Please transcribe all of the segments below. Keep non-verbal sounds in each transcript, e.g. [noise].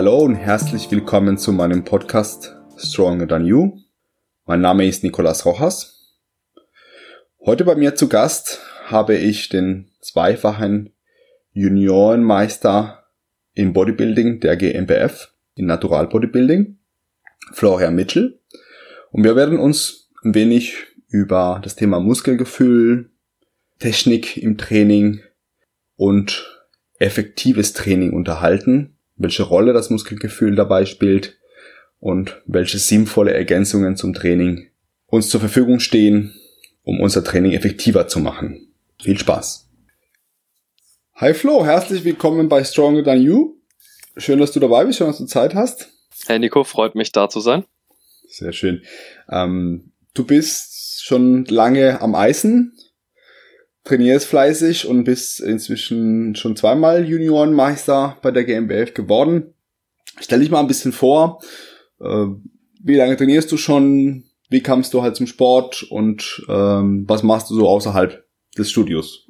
Hallo und herzlich willkommen zu meinem Podcast Stronger Than You. Mein Name ist Nicolas Rojas. Heute bei mir zu Gast habe ich den zweifachen Juniorenmeister in Bodybuilding der GmbF in Natural Bodybuilding, Florian Mitchell. Und wir werden uns ein wenig über das Thema Muskelgefühl, Technik im Training und effektives Training unterhalten, welche Rolle das Muskelgefühl dabei spielt und welche sinnvolle Ergänzungen zum Training uns zur Verfügung stehen, um unser Training effektiver zu machen. Viel Spaß! Hi Flo, herzlich willkommen bei Stronger Than You. Schön, dass du dabei bist, schön, dass du Zeit hast. Hey Nico, freut mich da zu sein. Sehr schön. Ähm, du bist schon lange am Eisen, trainierst fleißig und bist inzwischen schon zweimal Juniorenmeister bei der GmbF geworden. Stell dich mal ein bisschen vor, äh, wie lange trainierst du schon, wie kamst du halt zum Sport und ähm, was machst du so außerhalb des Studios?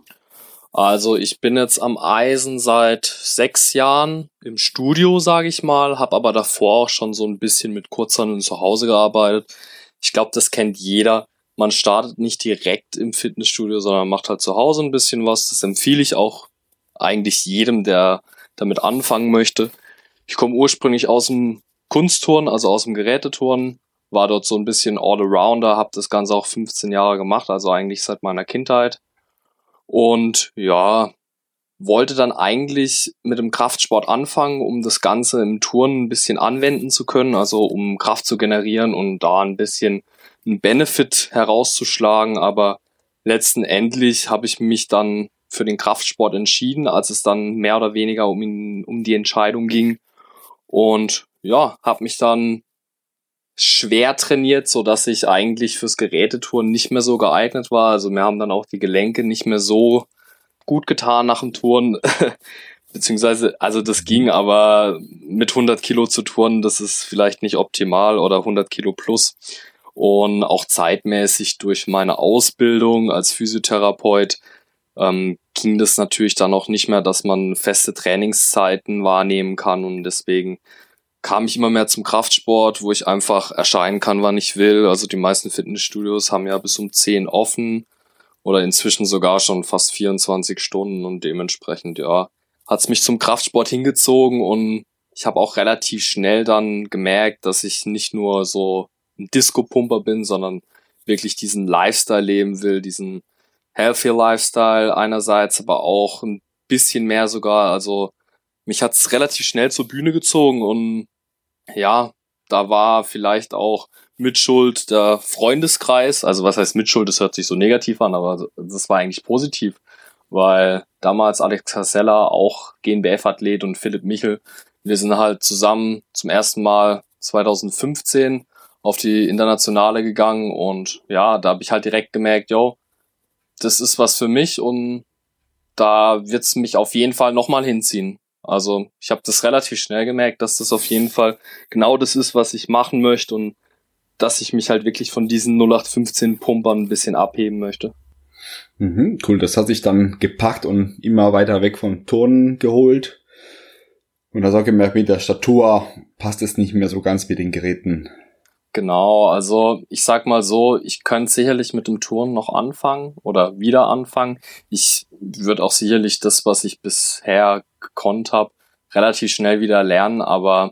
Also ich bin jetzt am Eisen seit sechs Jahren im Studio, sage ich mal, habe aber davor auch schon so ein bisschen mit Kurzhandeln zu Hause gearbeitet. Ich glaube, das kennt jeder. Man startet nicht direkt im Fitnessstudio, sondern macht halt zu Hause ein bisschen was. Das empfehle ich auch eigentlich jedem, der damit anfangen möchte. Ich komme ursprünglich aus dem Kunstturnen, also aus dem Geräteturnen, war dort so ein bisschen All-Arounder, habe das Ganze auch 15 Jahre gemacht, also eigentlich seit meiner Kindheit. Und ja, wollte dann eigentlich mit dem Kraftsport anfangen, um das Ganze im Turnen ein bisschen anwenden zu können, also um Kraft zu generieren und da ein bisschen einen Benefit herauszuschlagen. Aber letzten Endlich habe ich mich dann für den Kraftsport entschieden, als es dann mehr oder weniger um, ihn, um die Entscheidung ging. Und ja, habe mich dann schwer trainiert, so dass ich eigentlich fürs Gerätetouren nicht mehr so geeignet war. Also mir haben dann auch die Gelenke nicht mehr so gut getan nach dem Touren. [laughs] Beziehungsweise, also das ging, aber mit 100 Kilo zu touren, das ist vielleicht nicht optimal oder 100 Kilo plus. Und auch zeitmäßig durch meine Ausbildung als Physiotherapeut ähm, ging das natürlich dann auch nicht mehr, dass man feste Trainingszeiten wahrnehmen kann und deswegen kam ich immer mehr zum Kraftsport, wo ich einfach erscheinen kann, wann ich will. Also die meisten Fitnessstudios haben ja bis um 10 offen oder inzwischen sogar schon fast 24 Stunden und dementsprechend, ja, hat's mich zum Kraftsport hingezogen und ich habe auch relativ schnell dann gemerkt, dass ich nicht nur so ein Disco-Pumper bin, sondern wirklich diesen Lifestyle leben will, diesen Healthy Lifestyle einerseits, aber auch ein bisschen mehr sogar, also mich hat's relativ schnell zur Bühne gezogen und ja, da war vielleicht auch Mitschuld der Freundeskreis. Also was heißt Mitschuld? Das hört sich so negativ an, aber das war eigentlich positiv, weil damals Alex Casella auch GNBF-Athlet und Philipp Michel, wir sind halt zusammen zum ersten Mal 2015 auf die Internationale gegangen und ja, da habe ich halt direkt gemerkt, yo, das ist was für mich und da wird's mich auf jeden Fall nochmal hinziehen. Also ich habe das relativ schnell gemerkt, dass das auf jeden Fall genau das ist, was ich machen möchte und dass ich mich halt wirklich von diesen 0815 Pumpern ein bisschen abheben möchte. Mhm, cool, das hat sich dann gepackt und immer weiter weg von Turnen geholt. Und hast auch gemerkt, mit der Statur passt es nicht mehr so ganz mit den Geräten. Genau, also ich sag mal so, ich könnte sicherlich mit dem Touren noch anfangen oder wieder anfangen. Ich würde auch sicherlich das, was ich bisher gekonnt habe, relativ schnell wieder lernen, aber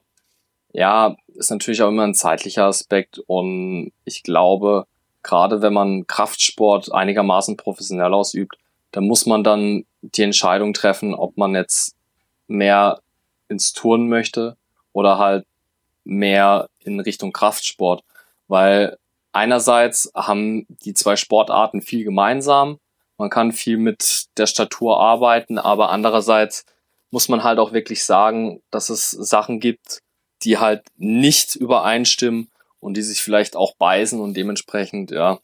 ja, ist natürlich auch immer ein zeitlicher Aspekt und ich glaube, gerade wenn man Kraftsport einigermaßen professionell ausübt, dann muss man dann die Entscheidung treffen, ob man jetzt mehr ins Turnen möchte oder halt mehr in Richtung Kraftsport, weil einerseits haben die zwei Sportarten viel gemeinsam, man kann viel mit der Statur arbeiten, aber andererseits muss man halt auch wirklich sagen, dass es Sachen gibt, die halt nicht übereinstimmen und die sich vielleicht auch beißen und dementsprechend, ja,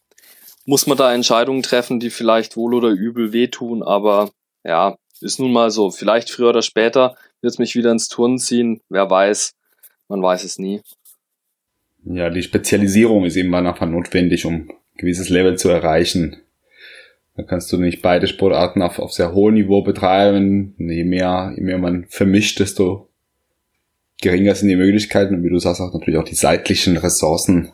muss man da Entscheidungen treffen, die vielleicht wohl oder übel wehtun, aber ja, ist nun mal so. Vielleicht früher oder später wird es mich wieder ins Turnen ziehen, wer weiß. Man weiß es nie. Ja, die Spezialisierung ist eben einfach notwendig, um ein gewisses Level zu erreichen. Da kannst du nicht beide Sportarten auf, auf sehr hohem Niveau betreiben. Je mehr, je mehr man vermischt, desto geringer sind die Möglichkeiten und wie du sagst auch natürlich auch die seitlichen Ressourcen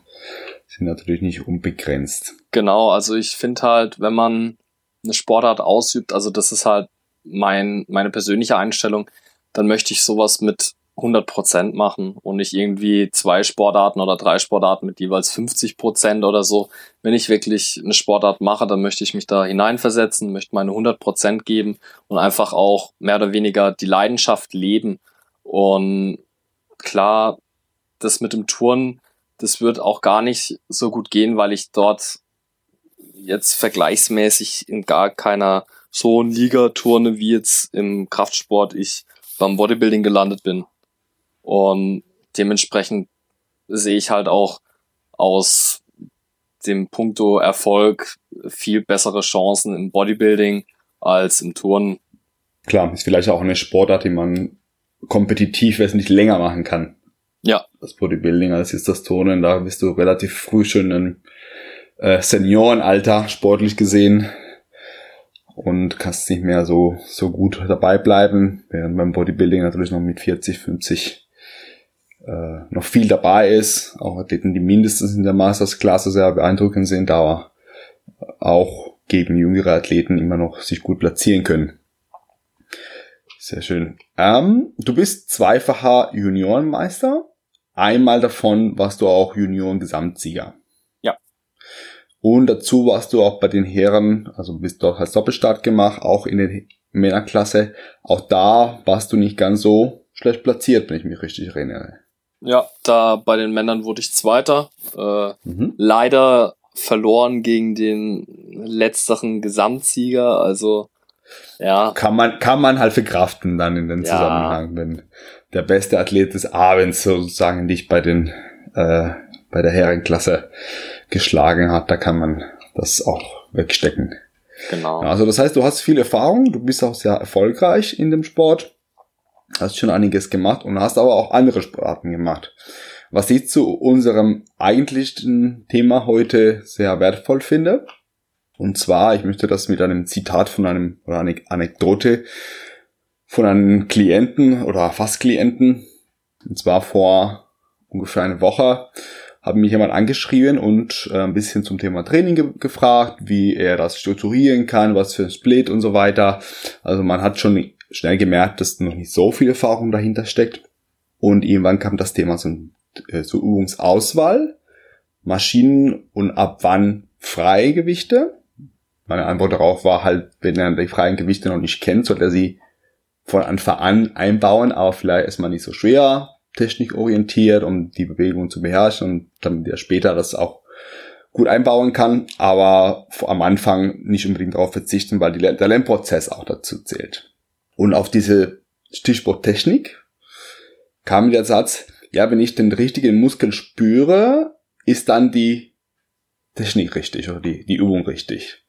sind natürlich nicht unbegrenzt. Genau, also ich finde halt, wenn man eine Sportart ausübt, also das ist halt mein, meine persönliche Einstellung, dann möchte ich sowas mit 100 Prozent machen und nicht irgendwie zwei Sportarten oder drei Sportarten mit jeweils 50 Prozent oder so. Wenn ich wirklich eine Sportart mache, dann möchte ich mich da hineinversetzen, möchte meine 100 Prozent geben und einfach auch mehr oder weniger die Leidenschaft leben. Und klar, das mit dem Touren, das wird auch gar nicht so gut gehen, weil ich dort jetzt vergleichsmäßig in gar keiner so Liga turne, wie jetzt im Kraftsport ich beim Bodybuilding gelandet bin. Und dementsprechend sehe ich halt auch aus dem Punkto Erfolg viel bessere Chancen im Bodybuilding als im Turnen. Klar, ist vielleicht auch eine Sportart, die man kompetitiv wesentlich länger machen kann. Ja. Das Bodybuilding als ist das Turnen, da bist du relativ früh schon im äh, Seniorenalter, sportlich gesehen, und kannst nicht mehr so, so gut dabei bleiben, während beim Bodybuilding natürlich noch mit 40, 50 äh, noch viel dabei ist. Auch Athleten, die mindestens in der Mastersklasse sehr beeindruckend sind, aber auch gegen jüngere Athleten immer noch sich gut platzieren können. Sehr schön. Ähm, du bist zweifacher Juniorenmeister. Einmal davon warst du auch Junioren-Gesamtsieger. Ja. Und dazu warst du auch bei den Herren, also bist du auch als Doppelstart gemacht, auch in der Männerklasse. Auch da warst du nicht ganz so schlecht platziert, wenn ich mich richtig erinnere. Ja, da bei den Männern wurde ich Zweiter. Äh, mhm. Leider verloren gegen den letzteren Gesamtsieger. Also ja. Kann man, kann man halt verkraften dann in den ja. Zusammenhang, wenn der beste Athlet des Abends sozusagen dich bei den äh, bei der Herrenklasse geschlagen hat, da kann man das auch wegstecken. Genau. Also das heißt, du hast viel Erfahrung, du bist auch sehr erfolgreich in dem Sport hast schon einiges gemacht und hast aber auch andere Sportarten gemacht. Was ich zu unserem eigentlichen Thema heute sehr wertvoll finde. Und zwar, ich möchte das mit einem Zitat von einem, oder eine Anekdote von einem Klienten oder fast Klienten. Und zwar vor ungefähr einer Woche haben mich jemand angeschrieben und äh, ein bisschen zum Thema Training ge gefragt, wie er das strukturieren kann, was für ein Split und so weiter. Also man hat schon schnell gemerkt, dass noch nicht so viel Erfahrung dahinter steckt. Und irgendwann kam das Thema zur äh, so Übungsauswahl, Maschinen und ab wann freie Gewichte. Meine Antwort darauf war halt, wenn er die freien Gewichte noch nicht kennt, sollte er sie von Anfang an einbauen, aber vielleicht erstmal nicht so schwer, technikorientiert, um die Bewegung zu beherrschen und damit er später das auch gut einbauen kann, aber am Anfang nicht unbedingt darauf verzichten, weil der Lernprozess auch dazu zählt. Und auf diese Stichwort Technik kam der Satz, ja, wenn ich den richtigen Muskel spüre, ist dann die Technik richtig oder die, die Übung richtig.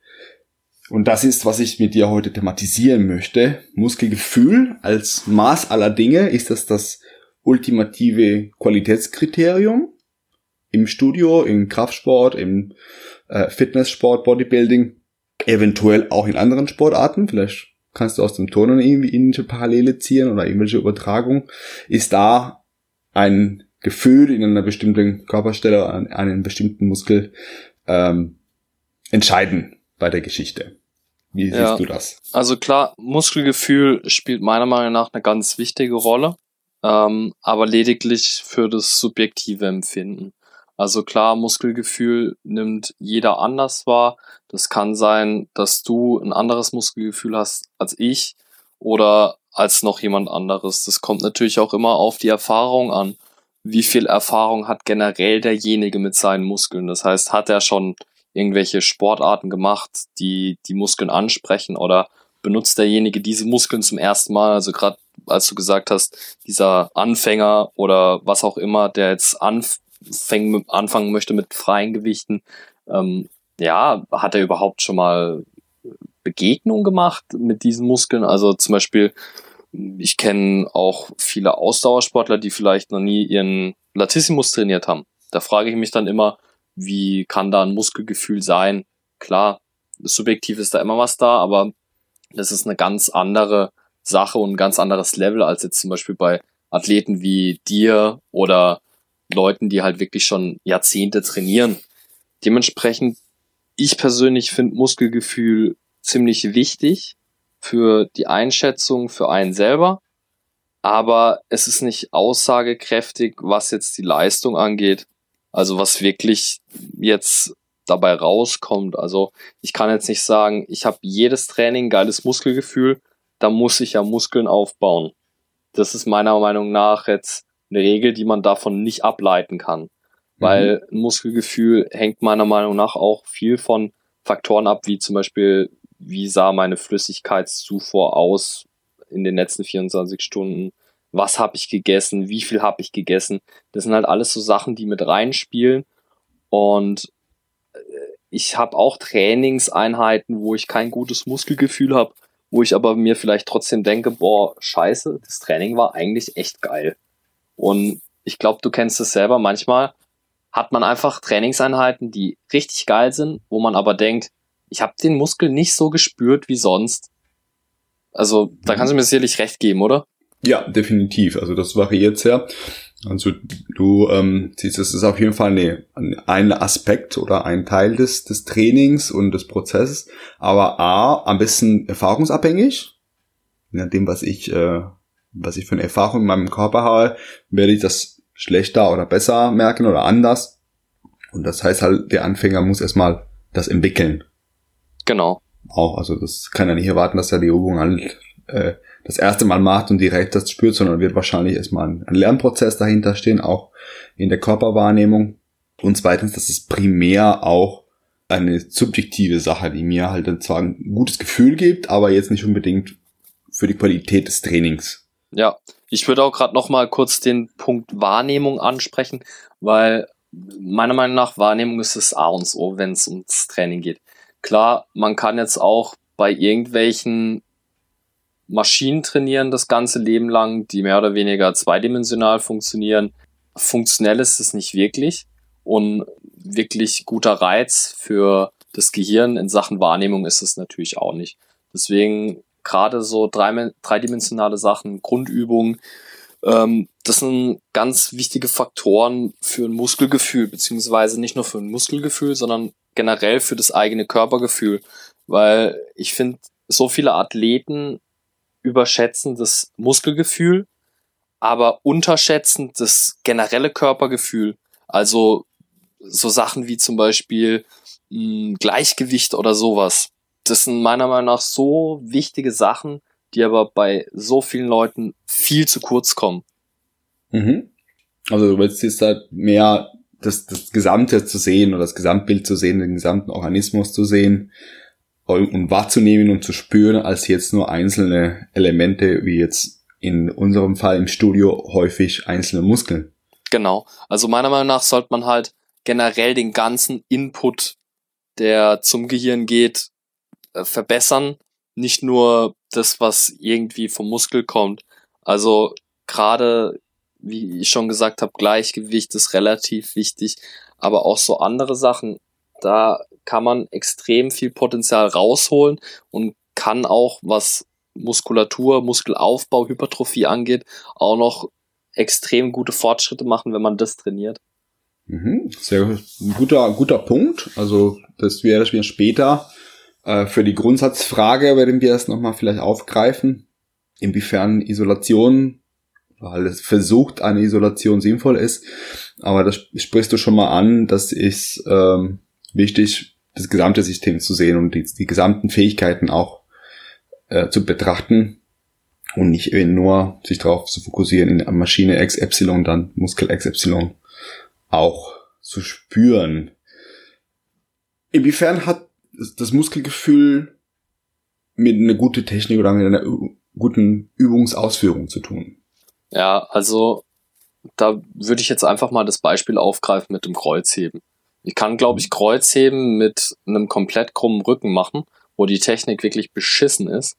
Und das ist, was ich mit dir heute thematisieren möchte. Muskelgefühl als Maß aller Dinge ist das das ultimative Qualitätskriterium im Studio, im Kraftsport, im äh, Fitnesssport, Bodybuilding, eventuell auch in anderen Sportarten. Vielleicht kannst du aus dem Turnen irgendwie irgendwelche Parallele ziehen oder irgendwelche Übertragung, ist da ein Gefühl in einer bestimmten Körperstelle, an einem bestimmten Muskel ähm, entscheidend bei der Geschichte. Wie siehst ja, du das? Also klar, Muskelgefühl spielt meiner Meinung nach eine ganz wichtige Rolle, ähm, aber lediglich für das subjektive Empfinden. Also klar, Muskelgefühl nimmt jeder anders wahr. Das kann sein, dass du ein anderes Muskelgefühl hast als ich oder als noch jemand anderes. Das kommt natürlich auch immer auf die Erfahrung an. Wie viel Erfahrung hat generell derjenige mit seinen Muskeln? Das heißt, hat er schon irgendwelche Sportarten gemacht, die die Muskeln ansprechen oder benutzt derjenige diese Muskeln zum ersten Mal? Also gerade als du gesagt hast, dieser Anfänger oder was auch immer, der jetzt anf fäng, anfangen möchte mit freien Gewichten, ähm, ja, hat er überhaupt schon mal Begegnung gemacht mit diesen Muskeln? Also zum Beispiel, ich kenne auch viele Ausdauersportler, die vielleicht noch nie ihren Latissimus trainiert haben. Da frage ich mich dann immer, wie kann da ein Muskelgefühl sein? Klar, subjektiv ist da immer was da, aber das ist eine ganz andere Sache und ein ganz anderes Level als jetzt zum Beispiel bei Athleten wie dir oder Leuten, die halt wirklich schon Jahrzehnte trainieren. Dementsprechend, ich persönlich finde Muskelgefühl ziemlich wichtig für die Einschätzung für einen selber, aber es ist nicht aussagekräftig, was jetzt die Leistung angeht. Also was wirklich jetzt dabei rauskommt. Also ich kann jetzt nicht sagen, ich habe jedes Training geiles Muskelgefühl, da muss ich ja Muskeln aufbauen. Das ist meiner Meinung nach jetzt eine Regel, die man davon nicht ableiten kann. Mhm. Weil ein Muskelgefühl hängt meiner Meinung nach auch viel von Faktoren ab, wie zum Beispiel, wie sah meine Flüssigkeitszufuhr aus in den letzten 24 Stunden, was habe ich gegessen, wie viel habe ich gegessen. Das sind halt alles so Sachen, die mit reinspielen. Und äh, ich habe auch Trainingseinheiten, wo ich kein gutes Muskelgefühl habe, wo ich aber mir vielleicht trotzdem denke, boah, scheiße, das Training war eigentlich echt geil. Und ich glaube, du kennst es selber, manchmal hat man einfach Trainingseinheiten, die richtig geil sind, wo man aber denkt, ich habe den Muskel nicht so gespürt wie sonst. Also, da kannst du mir sicherlich recht geben, oder? Ja, definitiv. Also das variiert sehr. Also du ähm, siehst, es ist auf jeden Fall eine, ein Aspekt oder ein Teil des, des Trainings und des Prozesses, aber A, ein bisschen erfahrungsabhängig. Je nachdem, was ich, äh, was ich für eine Erfahrung in meinem Körper habe, werde ich das schlechter oder besser merken oder anders. Und das heißt halt, der Anfänger muss erstmal das entwickeln. Genau. Auch, also das kann ja nicht erwarten, dass er die Übung halt, äh, das erste Mal macht und direkt das spürt, sondern wird wahrscheinlich erstmal ein, Lernprozess dahinter stehen, auch in der Körperwahrnehmung. Und zweitens, das ist primär auch eine subjektive Sache, die mir halt zwar ein gutes Gefühl gibt, aber jetzt nicht unbedingt für die Qualität des Trainings. Ja, ich würde auch gerade noch mal kurz den Punkt Wahrnehmung ansprechen, weil meiner Meinung nach Wahrnehmung ist das A und O, wenn es ums Training geht. Klar, man kann jetzt auch bei irgendwelchen Maschinen trainieren das ganze Leben lang, die mehr oder weniger zweidimensional funktionieren. Funktionell ist es nicht wirklich und wirklich guter Reiz für das Gehirn in Sachen Wahrnehmung ist es natürlich auch nicht. Deswegen gerade so drei, dreidimensionale Sachen, Grundübungen, ähm, das sind ganz wichtige Faktoren für ein Muskelgefühl, beziehungsweise nicht nur für ein Muskelgefühl, sondern generell für das eigene Körpergefühl. Weil ich finde, so viele Athleten überschätzen das Muskelgefühl, aber unterschätzen das generelle Körpergefühl. Also so Sachen wie zum Beispiel mh, hm, Gleichgewicht oder sowas. Das sind meiner Meinung nach so wichtige Sachen, die aber bei so vielen Leuten viel zu kurz kommen. Mhm. Also du willst jetzt halt mehr das, das Gesamte zu sehen oder das Gesamtbild zu sehen, den gesamten Organismus zu sehen und wahrzunehmen und zu spüren, als jetzt nur einzelne Elemente, wie jetzt in unserem Fall im Studio häufig einzelne Muskeln. Genau. Also meiner Meinung nach sollte man halt generell den ganzen Input, der zum Gehirn geht, äh, verbessern. Nicht nur das, was irgendwie vom Muskel kommt. Also gerade, wie ich schon gesagt habe, Gleichgewicht ist relativ wichtig, aber auch so andere Sachen. Da kann man extrem viel Potenzial rausholen und kann auch, was Muskulatur, Muskelaufbau, Hypertrophie angeht, auch noch extrem gute Fortschritte machen, wenn man das trainiert. Mhm, sehr guter, guter Punkt. Also das wäre wir später äh, für die Grundsatzfrage werden wir es nochmal vielleicht aufgreifen, inwiefern Isolation weil es versucht, eine Isolation sinnvoll ist. Aber das sprichst du schon mal an, das ist ähm, wichtig, das gesamte System zu sehen und die, die gesamten Fähigkeiten auch äh, zu betrachten und nicht eben nur sich darauf zu fokussieren, in der Maschine XY, dann Muskel XY auch zu spüren. Inwiefern hat das Muskelgefühl mit einer guten Technik oder mit einer guten Übungsausführung zu tun? Ja, also da würde ich jetzt einfach mal das Beispiel aufgreifen mit dem Kreuzheben. Ich kann, glaube ich, Kreuzheben mit einem komplett krummen Rücken machen, wo die Technik wirklich beschissen ist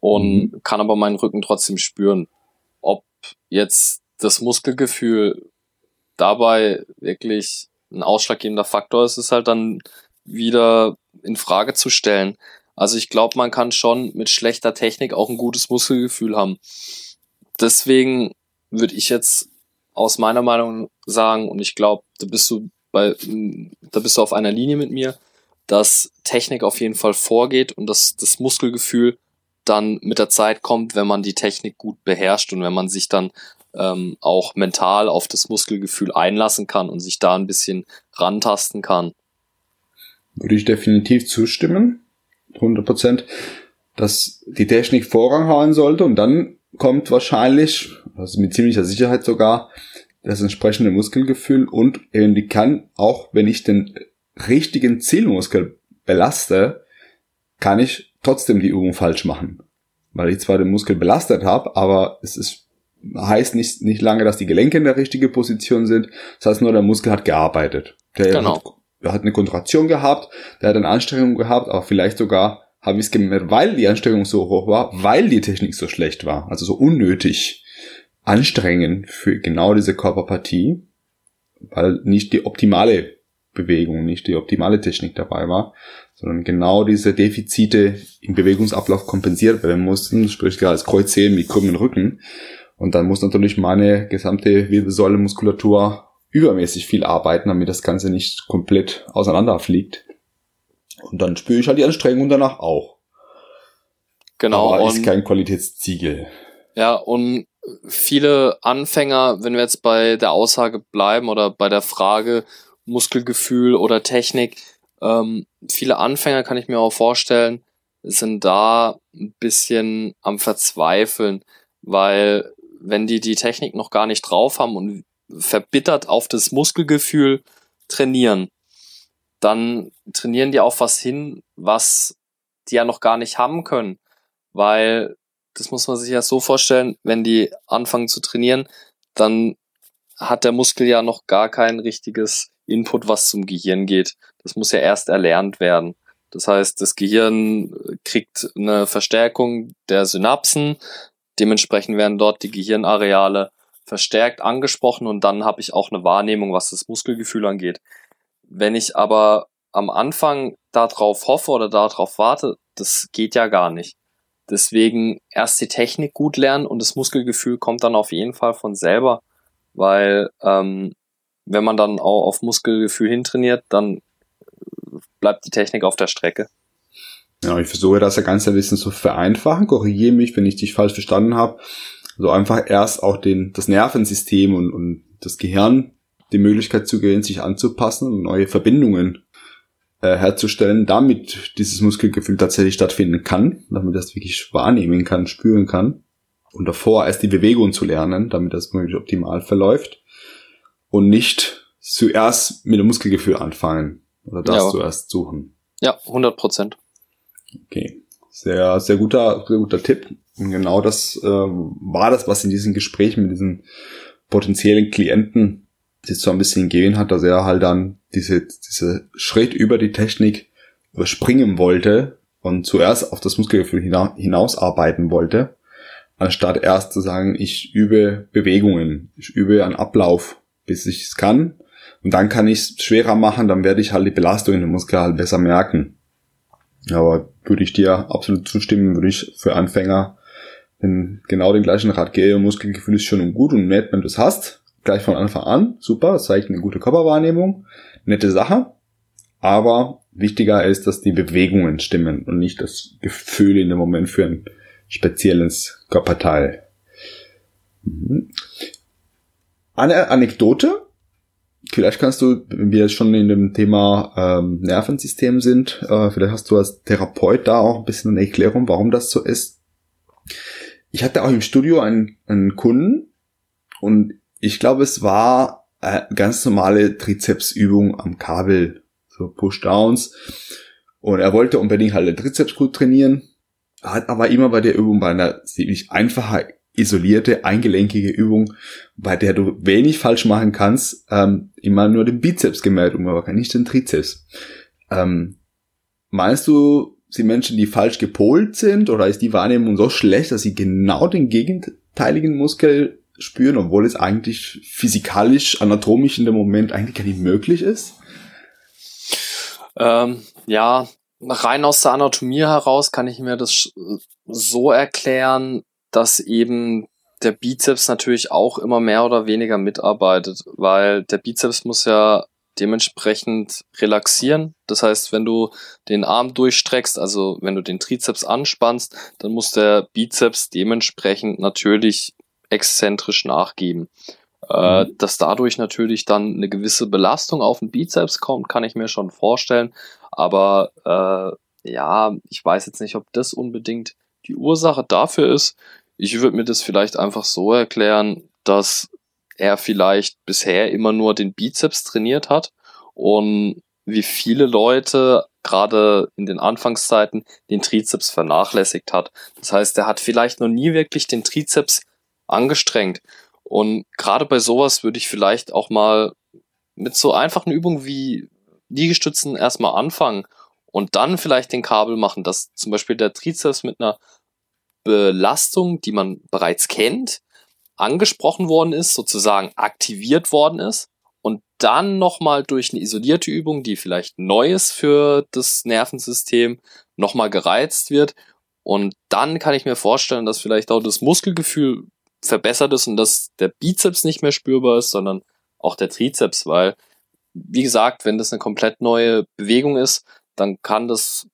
und mhm. kann aber meinen Rücken trotzdem spüren. Ob jetzt das Muskelgefühl dabei wirklich ein ausschlaggebender Faktor ist, ist halt dann wieder in Frage zu stellen. Also ich glaube, man kann schon mit schlechter Technik auch ein gutes Muskelgefühl haben. Deswegen würde ich jetzt aus meiner Meinung sagen, und ich glaube, da bist du bei, da bist du auf einer Linie mit mir, dass Technik auf jeden Fall vorgeht und dass das Muskelgefühl dann mit der Zeit kommt, wenn man die Technik gut beherrscht und wenn man sich dann ähm, auch mental auf das Muskelgefühl einlassen kann und sich da ein bisschen rantasten kann. Würde ich definitiv zustimmen. 100 Prozent, dass die Technik Vorrang haben sollte und dann kommt wahrscheinlich, also mit ziemlicher Sicherheit sogar, das entsprechende Muskelgefühl und eben die kann, auch wenn ich den richtigen Zielmuskel belaste, kann ich trotzdem die Übung falsch machen. Weil ich zwar den Muskel belastet habe, aber es ist, heißt nicht, nicht lange, dass die Gelenke in der richtigen Position sind. Das heißt nur, der Muskel hat gearbeitet. Der genau. hat, der hat eine Kontraktion gehabt, der hat eine Anstrengung gehabt, aber vielleicht sogar habe ich es gemerkt, weil die Anstrengung so hoch war, weil die Technik so schlecht war, also so unnötig anstrengend für genau diese Körperpartie, weil nicht die optimale Bewegung, nicht die optimale Technik dabei war, sondern genau diese Defizite im Bewegungsablauf kompensiert werden mussten, sprich gerade als Kreuzheben mit krummen Rücken. Und dann muss natürlich meine gesamte Wirbelsäule Muskulatur übermäßig viel arbeiten, damit das Ganze nicht komplett auseinanderfliegt. Und dann spüre ich halt die Anstrengung danach auch. Genau. Aber ist kein Qualitätsziegel. Ja, und viele Anfänger, wenn wir jetzt bei der Aussage bleiben oder bei der Frage Muskelgefühl oder Technik, ähm, viele Anfänger kann ich mir auch vorstellen, sind da ein bisschen am Verzweifeln, weil wenn die die Technik noch gar nicht drauf haben und verbittert auf das Muskelgefühl trainieren, dann trainieren die auf was hin, was die ja noch gar nicht haben können. Weil, das muss man sich ja so vorstellen, wenn die anfangen zu trainieren, dann hat der Muskel ja noch gar kein richtiges Input, was zum Gehirn geht. Das muss ja erst erlernt werden. Das heißt, das Gehirn kriegt eine Verstärkung der Synapsen. Dementsprechend werden dort die Gehirnareale verstärkt angesprochen und dann habe ich auch eine Wahrnehmung, was das Muskelgefühl angeht. Wenn ich aber am Anfang darauf hoffe oder darauf warte, das geht ja gar nicht. Deswegen erst die Technik gut lernen und das Muskelgefühl kommt dann auf jeden Fall von selber, weil ähm, wenn man dann auch auf Muskelgefühl hintrainiert, dann bleibt die Technik auf der Strecke. Ja, ich versuche das ja ganz ein bisschen zu vereinfachen. Korrigiere mich, wenn ich dich falsch verstanden habe. So also einfach erst auch den, das Nervensystem und, und das Gehirn die Möglichkeit zu gehen, sich anzupassen und neue Verbindungen äh, herzustellen, damit dieses Muskelgefühl tatsächlich stattfinden kann, damit das wirklich wahrnehmen kann, spüren kann. Und davor erst die Bewegung zu lernen, damit das möglichst optimal verläuft. Und nicht zuerst mit dem Muskelgefühl anfangen oder das ja. zuerst suchen. Ja, 100 Prozent. Okay. Sehr, sehr guter, sehr guter Tipp. Und genau das äh, war das, was in diesen Gesprächen mit diesen potenziellen Klienten jetzt so ein bisschen gehen hat, dass er halt dann diese, diese Schritt über die Technik überspringen wollte und zuerst auf das Muskelgefühl hinaus arbeiten wollte, anstatt erst zu sagen, ich übe Bewegungen, ich übe einen Ablauf, bis ich es kann. Und dann kann ich es schwerer machen, dann werde ich halt die Belastung in den Muskel halt besser merken. Aber würde ich dir absolut zustimmen, würde ich für Anfänger den, genau den gleichen Rat geben. Muskelgefühl ist schon gut und nett, wenn du es hast gleich von Anfang an. Super, das zeigt eine gute Körperwahrnehmung. Nette Sache. Aber wichtiger ist, dass die Bewegungen stimmen und nicht das Gefühl in dem Moment für ein spezielles Körperteil. Mhm. Eine Anekdote. Vielleicht kannst du, wenn wir schon in dem Thema ähm, Nervensystem sind, äh, vielleicht hast du als Therapeut da auch ein bisschen eine Erklärung, warum das so ist. Ich hatte auch im Studio einen, einen Kunden und ich glaube, es war eine ganz normale Trizepsübung am Kabel, so Push-Downs. Und er wollte unbedingt halt den Trizeps gut trainieren, hat aber immer bei der Übung, bei einer ziemlich einfacher, isolierte, eingelenkige Übung, bei der du wenig falsch machen kannst, ähm, immer nur den Bizeps gemerkt, aber nicht den Trizeps. Ähm, meinst du, sind Menschen, die falsch gepolt sind, oder ist die Wahrnehmung so schlecht, dass sie genau den gegenteiligen Muskel spüren, obwohl es eigentlich physikalisch, anatomisch in dem Moment eigentlich gar nicht möglich ist? Ähm, ja, rein aus der Anatomie heraus kann ich mir das so erklären, dass eben der Bizeps natürlich auch immer mehr oder weniger mitarbeitet, weil der Bizeps muss ja dementsprechend relaxieren. Das heißt, wenn du den Arm durchstreckst, also wenn du den Trizeps anspannst, dann muss der Bizeps dementsprechend natürlich exzentrisch nachgeben. Äh, mhm. dass dadurch natürlich dann eine gewisse Belastung auf den Bizeps kommt, kann ich mir schon vorstellen. Aber äh, ja, ich weiß jetzt nicht, ob das unbedingt die Ursache dafür ist. Ich würde mir das vielleicht einfach so erklären, dass er vielleicht bisher immer nur den Bizeps trainiert hat und wie viele Leute gerade in den Anfangszeiten den Trizeps vernachlässigt hat. Das heißt, er hat vielleicht noch nie wirklich den Trizeps angestrengt. Und gerade bei sowas würde ich vielleicht auch mal mit so einfachen Übungen wie Liegestützen erstmal anfangen und dann vielleicht den Kabel machen, dass zum Beispiel der Trizeps mit einer Belastung, die man bereits kennt, angesprochen worden ist, sozusagen aktiviert worden ist und dann nochmal durch eine isolierte Übung, die vielleicht neu ist für das Nervensystem, nochmal gereizt wird. Und dann kann ich mir vorstellen, dass vielleicht auch das Muskelgefühl verbessert ist und dass der Bizeps nicht mehr spürbar ist, sondern auch der Trizeps, weil, wie gesagt, wenn das eine komplett neue Bewegung ist, dann kann das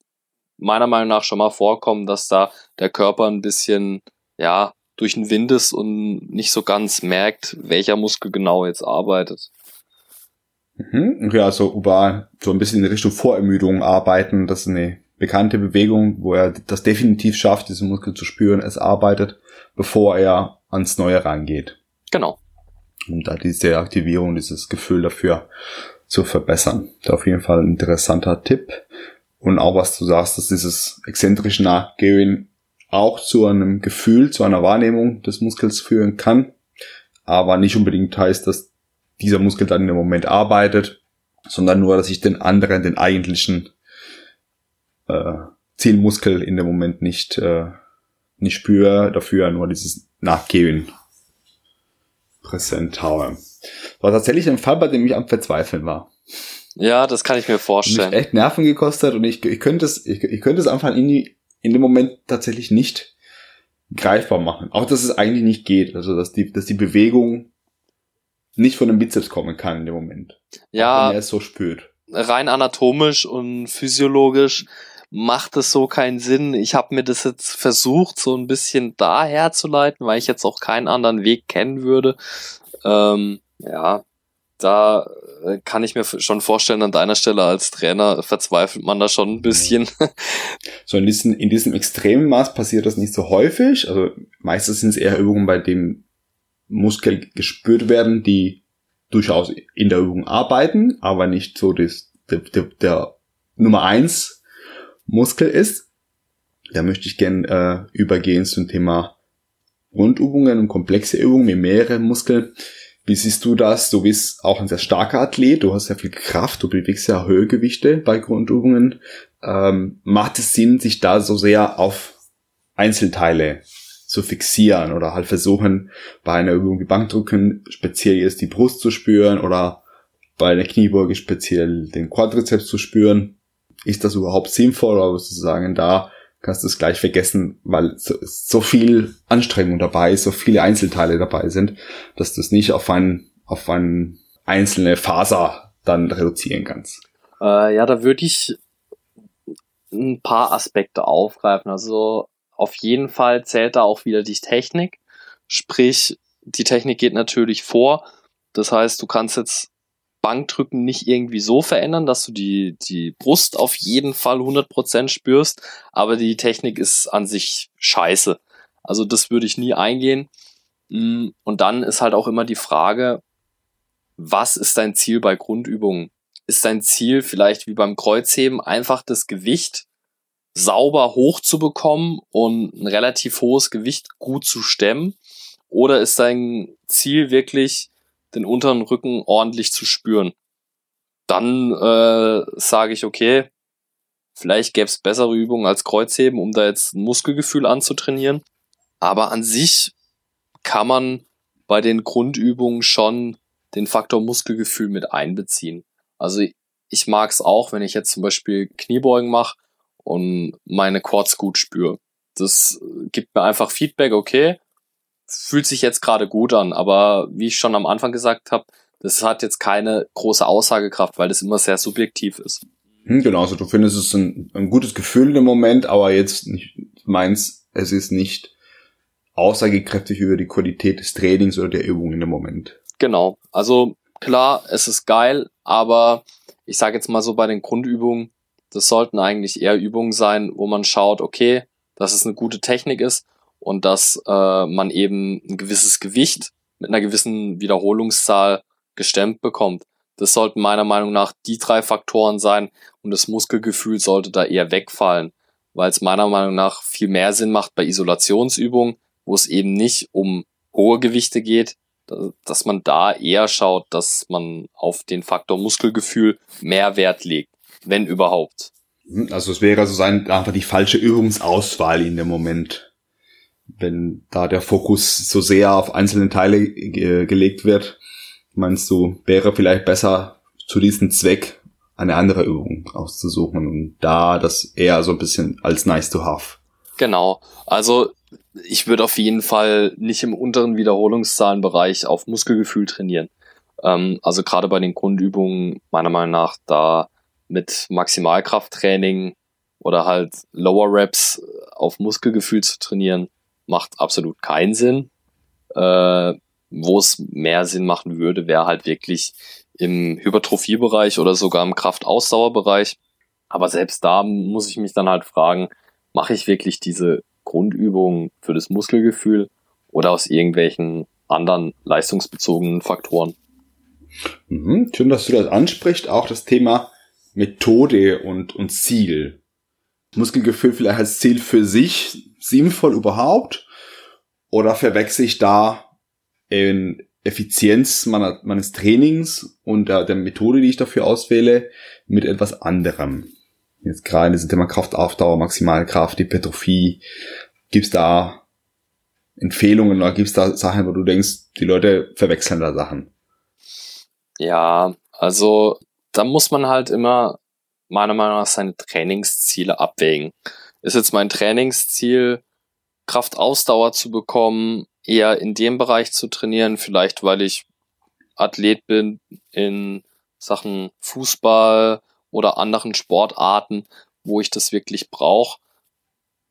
meiner Meinung nach schon mal vorkommen, dass da der Körper ein bisschen, ja, durch den Wind ist und nicht so ganz merkt, welcher Muskel genau jetzt arbeitet. Mhm. Ja, so über so ein bisschen in Richtung Vorermüdung arbeiten, das ist eine bekannte Bewegung, wo er das definitiv schafft, diesen Muskel zu spüren, es arbeitet, bevor er ans Neue rangeht. Genau. Um da diese Aktivierung, dieses Gefühl dafür zu verbessern. Ist auf jeden Fall ein interessanter Tipp. Und auch was du sagst, dass dieses exzentrische Nachgehen auch zu einem Gefühl, zu einer Wahrnehmung des Muskels führen kann, aber nicht unbedingt heißt, dass dieser Muskel dann im Moment arbeitet, sondern nur, dass ich den anderen, den eigentlichen äh, Zielmuskel in dem Moment nicht, äh, nicht spüre, dafür nur dieses Nachgehen präsent habe. War tatsächlich ein Fall, bei dem ich am Verzweifeln war. Ja, das kann ich mir vorstellen. Mich echt Nerven gekostet und ich, ich könnte es, ich, ich könnte es einfach in, die, in dem Moment tatsächlich nicht greifbar machen. Auch dass es eigentlich nicht geht. Also dass die, dass die Bewegung nicht von dem Bizeps kommen kann in dem Moment. Ja. Wenn er es so spürt. Rein anatomisch und physiologisch macht es so keinen Sinn. Ich habe mir das jetzt versucht, so ein bisschen daher zu weil ich jetzt auch keinen anderen Weg kennen würde. Ähm, ja, da äh, kann ich mir schon vorstellen, an deiner Stelle als Trainer verzweifelt man da schon ein bisschen. So in diesem, in diesem extremen Maß passiert das nicht so häufig. Also meistens sind es eher Übungen, bei denen Muskeln gespürt werden, die durchaus in der Übung arbeiten, aber nicht so das, der, der, der Nummer eins Muskel ist. Da möchte ich gern äh, übergehen zum Thema Grundübungen und komplexe Übungen mit mehreren Muskeln. Wie siehst du das? Du bist auch ein sehr starker Athlet, du hast sehr viel Kraft, du bewegst ja Höhegewichte bei Grundübungen. Ähm, macht es Sinn, sich da so sehr auf Einzelteile zu fixieren oder halt versuchen, bei einer Übung wie Bankdrücken speziell jetzt die Brust zu spüren oder bei einer Kniebeuge speziell den Quadrizeps zu spüren? Ist das überhaupt sinnvoll oder würdest du sagen, da kannst du es gleich vergessen, weil so, so viel Anstrengung dabei ist, so viele Einzelteile dabei sind, dass du es nicht auf ein, auf ein einzelne Faser dann reduzieren kannst. Äh, ja, da würde ich ein paar Aspekte aufgreifen. Also auf jeden Fall zählt da auch wieder die Technik. Sprich, die Technik geht natürlich vor. Das heißt, du kannst jetzt Bankdrücken nicht irgendwie so verändern, dass du die, die Brust auf jeden Fall 100% spürst, aber die Technik ist an sich scheiße. Also das würde ich nie eingehen. Mm, und dann ist halt auch immer die Frage, was ist dein Ziel bei Grundübungen? Ist dein Ziel vielleicht wie beim Kreuzheben einfach das Gewicht sauber hochzubekommen und ein relativ hohes Gewicht gut zu stemmen? Oder ist dein Ziel wirklich den unteren Rücken ordentlich zu spüren. Dann äh, sage ich, okay, vielleicht gäbe es bessere Übungen als Kreuzheben, um da jetzt ein Muskelgefühl anzutrainieren. Aber an sich kann man bei den Grundübungen schon den Faktor Muskelgefühl mit einbeziehen. Also ich mag es auch, wenn ich jetzt zum Beispiel Kniebeugen mache und meine Quads gut spüre. Das gibt mir einfach Feedback, okay, fühlt sich jetzt gerade gut an, aber wie ich schon am Anfang gesagt habe, das hat jetzt keine große Aussagekraft, weil das immer sehr subjektiv ist. Hm, genau, also du findest es ein, ein gutes Gefühl im Moment, aber jetzt nicht, meinst, es ist nicht aussagekräftig über die Qualität des Trainings oder der Übung in dem Moment. Genau, also klar, es ist geil, aber ich sage jetzt mal so bei den Grundübungen, das sollten eigentlich eher Übungen sein, wo man schaut, okay, dass es eine gute Technik ist und dass äh, man eben ein gewisses Gewicht mit einer gewissen Wiederholungszahl gestemmt bekommt. Das sollten meiner Meinung nach die drei Faktoren sein und das Muskelgefühl sollte da eher wegfallen, weil es meiner Meinung nach viel mehr Sinn macht bei Isolationsübungen, wo es eben nicht um hohe Gewichte geht, dass man da eher schaut, dass man auf den Faktor Muskelgefühl mehr Wert legt, wenn überhaupt. Hm, also es wäre so einfach die falsche Übungsauswahl in dem Moment. Wenn da der Fokus so sehr auf einzelne Teile ge gelegt wird, meinst du, wäre vielleicht besser zu diesem Zweck eine andere Übung auszusuchen und da das eher so ein bisschen als nice to have. Genau. Also ich würde auf jeden Fall nicht im unteren Wiederholungszahlenbereich auf Muskelgefühl trainieren. Ähm, also gerade bei den Grundübungen meiner Meinung nach da mit Maximalkrafttraining oder halt Lower Reps auf Muskelgefühl zu trainieren, macht absolut keinen Sinn. Äh, wo es mehr Sinn machen würde, wäre halt wirklich im Hypertrophiebereich oder sogar im Kraftausdauerbereich. Aber selbst da muss ich mich dann halt fragen, mache ich wirklich diese Grundübungen für das Muskelgefühl oder aus irgendwelchen anderen leistungsbezogenen Faktoren? Mhm, schön, dass du das ansprichst. Auch das Thema Methode und, und Ziel. Muskelgefühl vielleicht als Ziel für sich sinnvoll überhaupt? Oder verwechsel ich da in Effizienz meiner, meines Trainings und der, der Methode, die ich dafür auswähle, mit etwas anderem? Jetzt gerade in diesem Thema Kraftaufdauer, Maximalkraft, Hypertrophie. Gibt's da Empfehlungen oder gibt's da Sachen, wo du denkst, die Leute verwechseln da Sachen? Ja, also da muss man halt immer meiner Meinung nach seine Trainingsziele abwägen. Ist jetzt mein Trainingsziel, Kraftausdauer zu bekommen, eher in dem Bereich zu trainieren, vielleicht weil ich Athlet bin in Sachen Fußball oder anderen Sportarten, wo ich das wirklich brauche,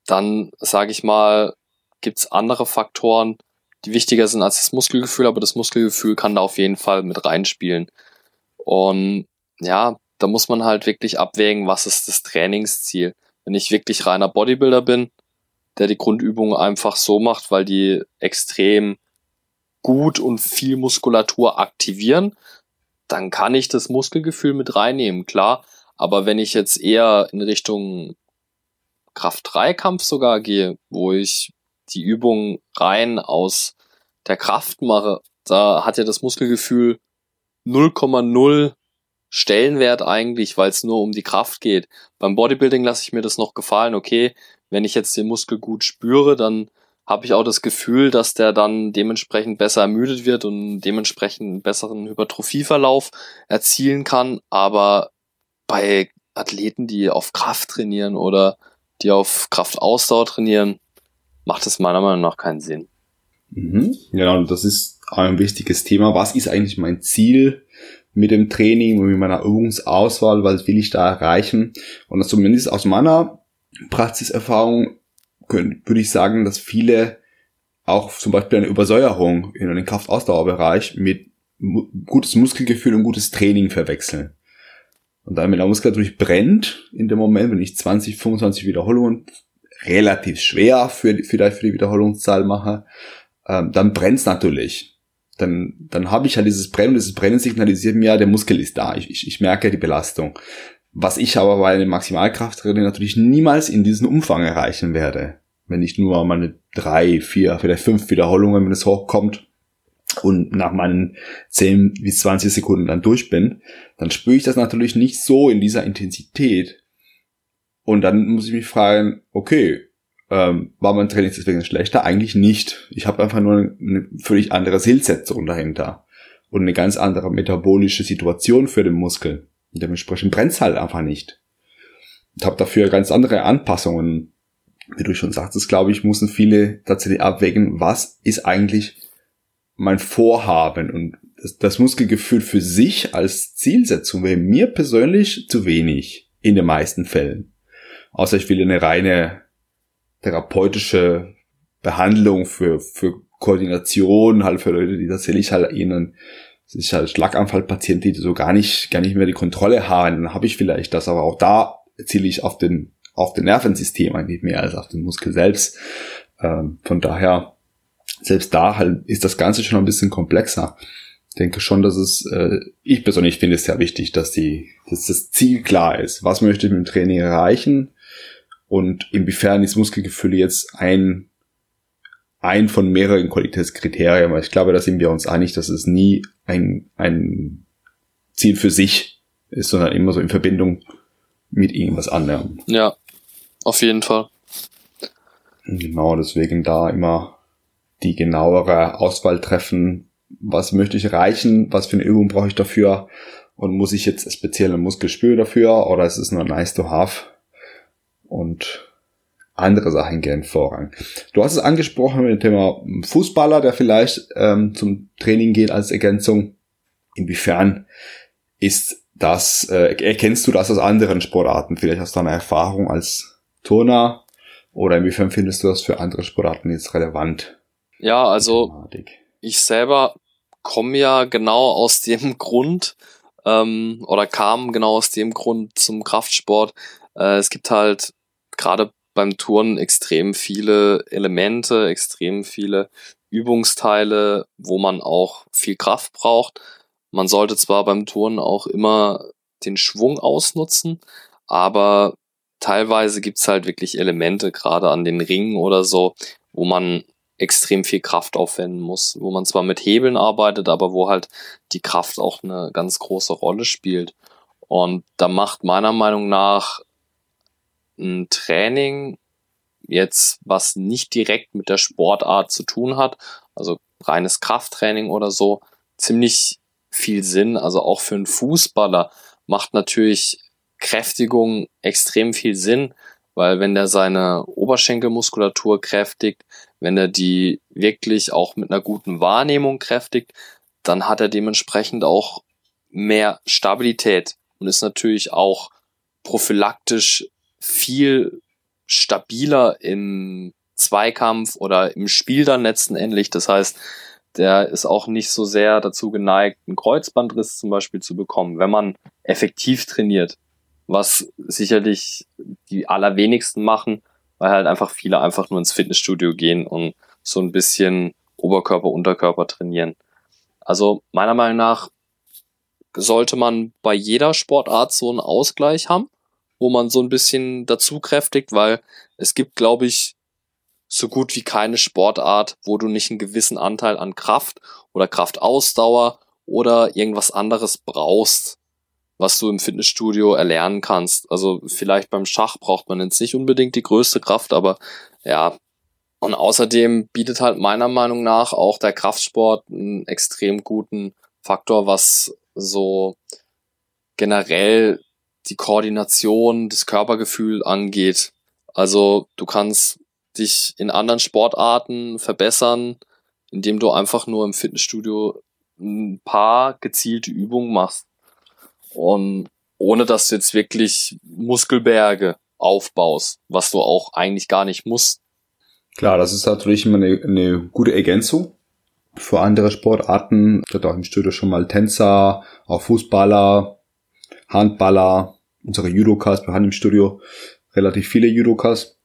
dann sage ich mal, gibt's andere Faktoren, die wichtiger sind als das Muskelgefühl, aber das Muskelgefühl kann da auf jeden Fall mit reinspielen. Und ja, da muss man halt wirklich abwägen, was ist das Trainingsziel. Wenn ich wirklich reiner Bodybuilder bin, der die Grundübungen einfach so macht, weil die extrem gut und viel Muskulatur aktivieren, dann kann ich das Muskelgefühl mit reinnehmen, klar. Aber wenn ich jetzt eher in Richtung Kraft-3-Kampf sogar gehe, wo ich die Übung rein aus der Kraft mache, da hat ja das Muskelgefühl 0,0 Stellenwert eigentlich, weil es nur um die Kraft geht. Beim Bodybuilding lasse ich mir das noch gefallen, okay, wenn ich jetzt den Muskel gut spüre, dann habe ich auch das Gefühl, dass der dann dementsprechend besser ermüdet wird und dementsprechend einen besseren Hypertrophieverlauf erzielen kann. Aber bei Athleten, die auf Kraft trainieren oder die auf Kraftausdauer trainieren, macht es meiner Meinung nach keinen Sinn. Mhm. Genau, das ist ein wichtiges Thema. Was ist eigentlich mein Ziel mit dem Training und mit meiner Übungsauswahl? Was will ich da erreichen? Und zumindest aus meiner Praxiserfahrung würde ich sagen, dass viele auch zum Beispiel eine Übersäuerung in einem Kraftausdauerbereich mit gutes Muskelgefühl und gutes Training verwechseln. Und da mir der Muskel natürlich brennt in dem Moment, wenn ich 20, 25 Wiederholungen relativ schwer für, vielleicht für die Wiederholungszahl mache, ähm, dann brennt's natürlich. Dann, dann habe ich halt dieses Brennen dieses Brennen signalisiert mir, der Muskel ist da. Ich, ich, ich merke die Belastung. Was ich aber bei einem Maximalkrafttraining natürlich niemals in diesem Umfang erreichen werde. Wenn ich nur meine drei, vier, vielleicht fünf Wiederholungen, wenn es hochkommt und nach meinen 10 bis 20 Sekunden dann durch bin, dann spüre ich das natürlich nicht so in dieser Intensität. Und dann muss ich mich fragen, okay, ähm, war mein Training deswegen schlechter? Eigentlich nicht. Ich habe einfach nur eine, völlig andere Zielsetzung dahinter und eine ganz andere metabolische Situation für den Muskel. Und dementsprechend brennt's halt einfach nicht. Ich habe dafür ganz andere Anpassungen wie du schon sagtest, glaube ich, müssen viele tatsächlich abwägen, was ist eigentlich mein Vorhaben und das, das Muskelgefühl für sich als Zielsetzung wäre mir persönlich zu wenig in den meisten Fällen. Außer ich will eine reine therapeutische Behandlung für, für Koordination, halt für Leute, die tatsächlich halt ihnen sich halt Schlaganfallpatienten, die so gar nicht, gar nicht mehr die Kontrolle haben, dann habe ich vielleicht das, aber auch da ziele ich auf den, auf den Nervensystem eigentlich mehr als auf den Muskel selbst. Ähm, von daher, selbst da halt ist das Ganze schon ein bisschen komplexer. Ich denke schon, dass es, äh, ich persönlich finde es sehr wichtig, dass die, dass das Ziel klar ist. Was möchte ich mit dem Training erreichen? Und inwiefern ist Muskelgefühl jetzt ein ein von mehreren Qualitätskriterien, weil ich glaube, da sind wir uns einig, dass es nie ein, ein Ziel für sich ist, sondern immer so in Verbindung mit irgendwas anderem. Ja, auf jeden Fall. Genau, deswegen da immer die genauere Auswahl treffen. Was möchte ich erreichen? Was für eine Übung brauche ich dafür? Und muss ich jetzt speziell ein Muskelspür dafür oder ist es nur nice to have? Und andere Sachen gern Vorrang. Du hast es angesprochen mit dem Thema Fußballer, der vielleicht ähm, zum Training geht als Ergänzung. Inwiefern ist das, äh, erkennst du das aus anderen Sportarten? Vielleicht aus deiner Erfahrung als Turner? Oder inwiefern findest du das für andere Sportarten jetzt relevant? Ja, also ich selber komme ja genau aus dem [laughs] Grund ähm, oder kam genau aus dem Grund zum Kraftsport. Äh, es gibt halt gerade beim Turnen extrem viele Elemente, extrem viele Übungsteile, wo man auch viel Kraft braucht. Man sollte zwar beim Turnen auch immer den Schwung ausnutzen, aber teilweise gibt's halt wirklich Elemente, gerade an den Ringen oder so, wo man extrem viel Kraft aufwenden muss, wo man zwar mit Hebeln arbeitet, aber wo halt die Kraft auch eine ganz große Rolle spielt. Und da macht meiner Meinung nach ein Training jetzt, was nicht direkt mit der Sportart zu tun hat, also reines Krafttraining oder so, ziemlich viel Sinn. Also auch für einen Fußballer macht natürlich Kräftigung extrem viel Sinn, weil wenn der seine Oberschenkelmuskulatur kräftigt, wenn er die wirklich auch mit einer guten Wahrnehmung kräftigt, dann hat er dementsprechend auch mehr Stabilität und ist natürlich auch prophylaktisch viel stabiler im Zweikampf oder im Spiel dann letzten Endlich. Das heißt, der ist auch nicht so sehr dazu geneigt, einen Kreuzbandriss zum Beispiel zu bekommen, wenn man effektiv trainiert. Was sicherlich die allerwenigsten machen, weil halt einfach viele einfach nur ins Fitnessstudio gehen und so ein bisschen Oberkörper, Unterkörper trainieren. Also meiner Meinung nach sollte man bei jeder Sportart so einen Ausgleich haben wo man so ein bisschen dazu kräftigt, weil es gibt, glaube ich, so gut wie keine Sportart, wo du nicht einen gewissen Anteil an Kraft oder Kraftausdauer oder irgendwas anderes brauchst, was du im Fitnessstudio erlernen kannst. Also vielleicht beim Schach braucht man jetzt nicht unbedingt die größte Kraft, aber ja. Und außerdem bietet halt meiner Meinung nach auch der Kraftsport einen extrem guten Faktor, was so generell die Koordination, das Körpergefühl angeht. Also du kannst dich in anderen Sportarten verbessern, indem du einfach nur im Fitnessstudio ein paar gezielte Übungen machst. Und ohne dass du jetzt wirklich Muskelberge aufbaust, was du auch eigentlich gar nicht musst. Klar, das ist natürlich immer eine, eine gute Ergänzung für andere Sportarten. Ich hatte auch im Studio schon mal Tänzer, auch Fußballer, Handballer, unsere Judokas, wir haben im Studio relativ viele Judokas,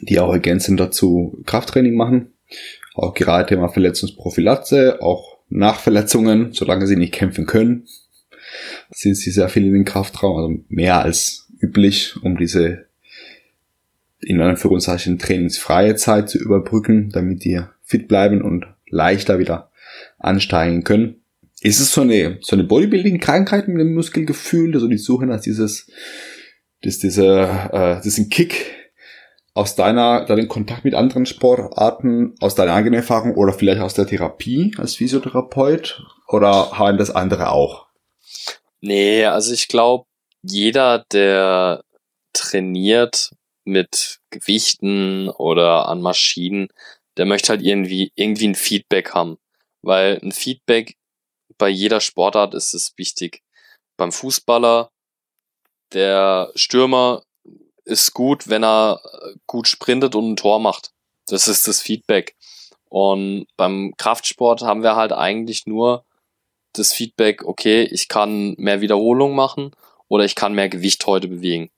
die auch ergänzend dazu Krafttraining machen. Auch gerade Thema Verletzungsprophylaxe, auch nach Verletzungen, solange sie nicht kämpfen können, sind sie sehr viel in den Kraftraum, also mehr als üblich, um diese in Anführungszeichen trainingsfreie Zeit zu überbrücken, damit die fit bleiben und leichter wieder ansteigen können. Ist es so eine, so eine Bodybuilding-Krankheit mit dem Muskelgefühl, also die Suche nach dieses, das, dieser, äh, diesen Kick aus deiner, deinen Kontakt mit anderen Sportarten, aus deiner eigenen Erfahrung oder vielleicht aus der Therapie als Physiotherapeut oder haben das andere auch? Nee, also ich glaube, jeder, der trainiert, mit Gewichten oder an Maschinen, der möchte halt irgendwie, irgendwie ein Feedback haben. Weil ein Feedback bei jeder Sportart ist es wichtig. Beim Fußballer, der Stürmer ist gut, wenn er gut sprintet und ein Tor macht. Das ist das Feedback. Und beim Kraftsport haben wir halt eigentlich nur das Feedback, okay, ich kann mehr Wiederholung machen oder ich kann mehr Gewicht heute bewegen.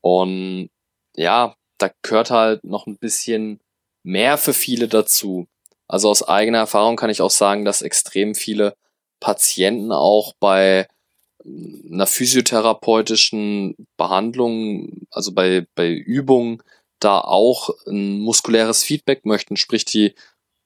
Und ja, da gehört halt noch ein bisschen mehr für viele dazu. Also aus eigener Erfahrung kann ich auch sagen, dass extrem viele Patienten auch bei einer physiotherapeutischen Behandlung, also bei, bei Übungen, da auch ein muskuläres Feedback möchten. Sprich, die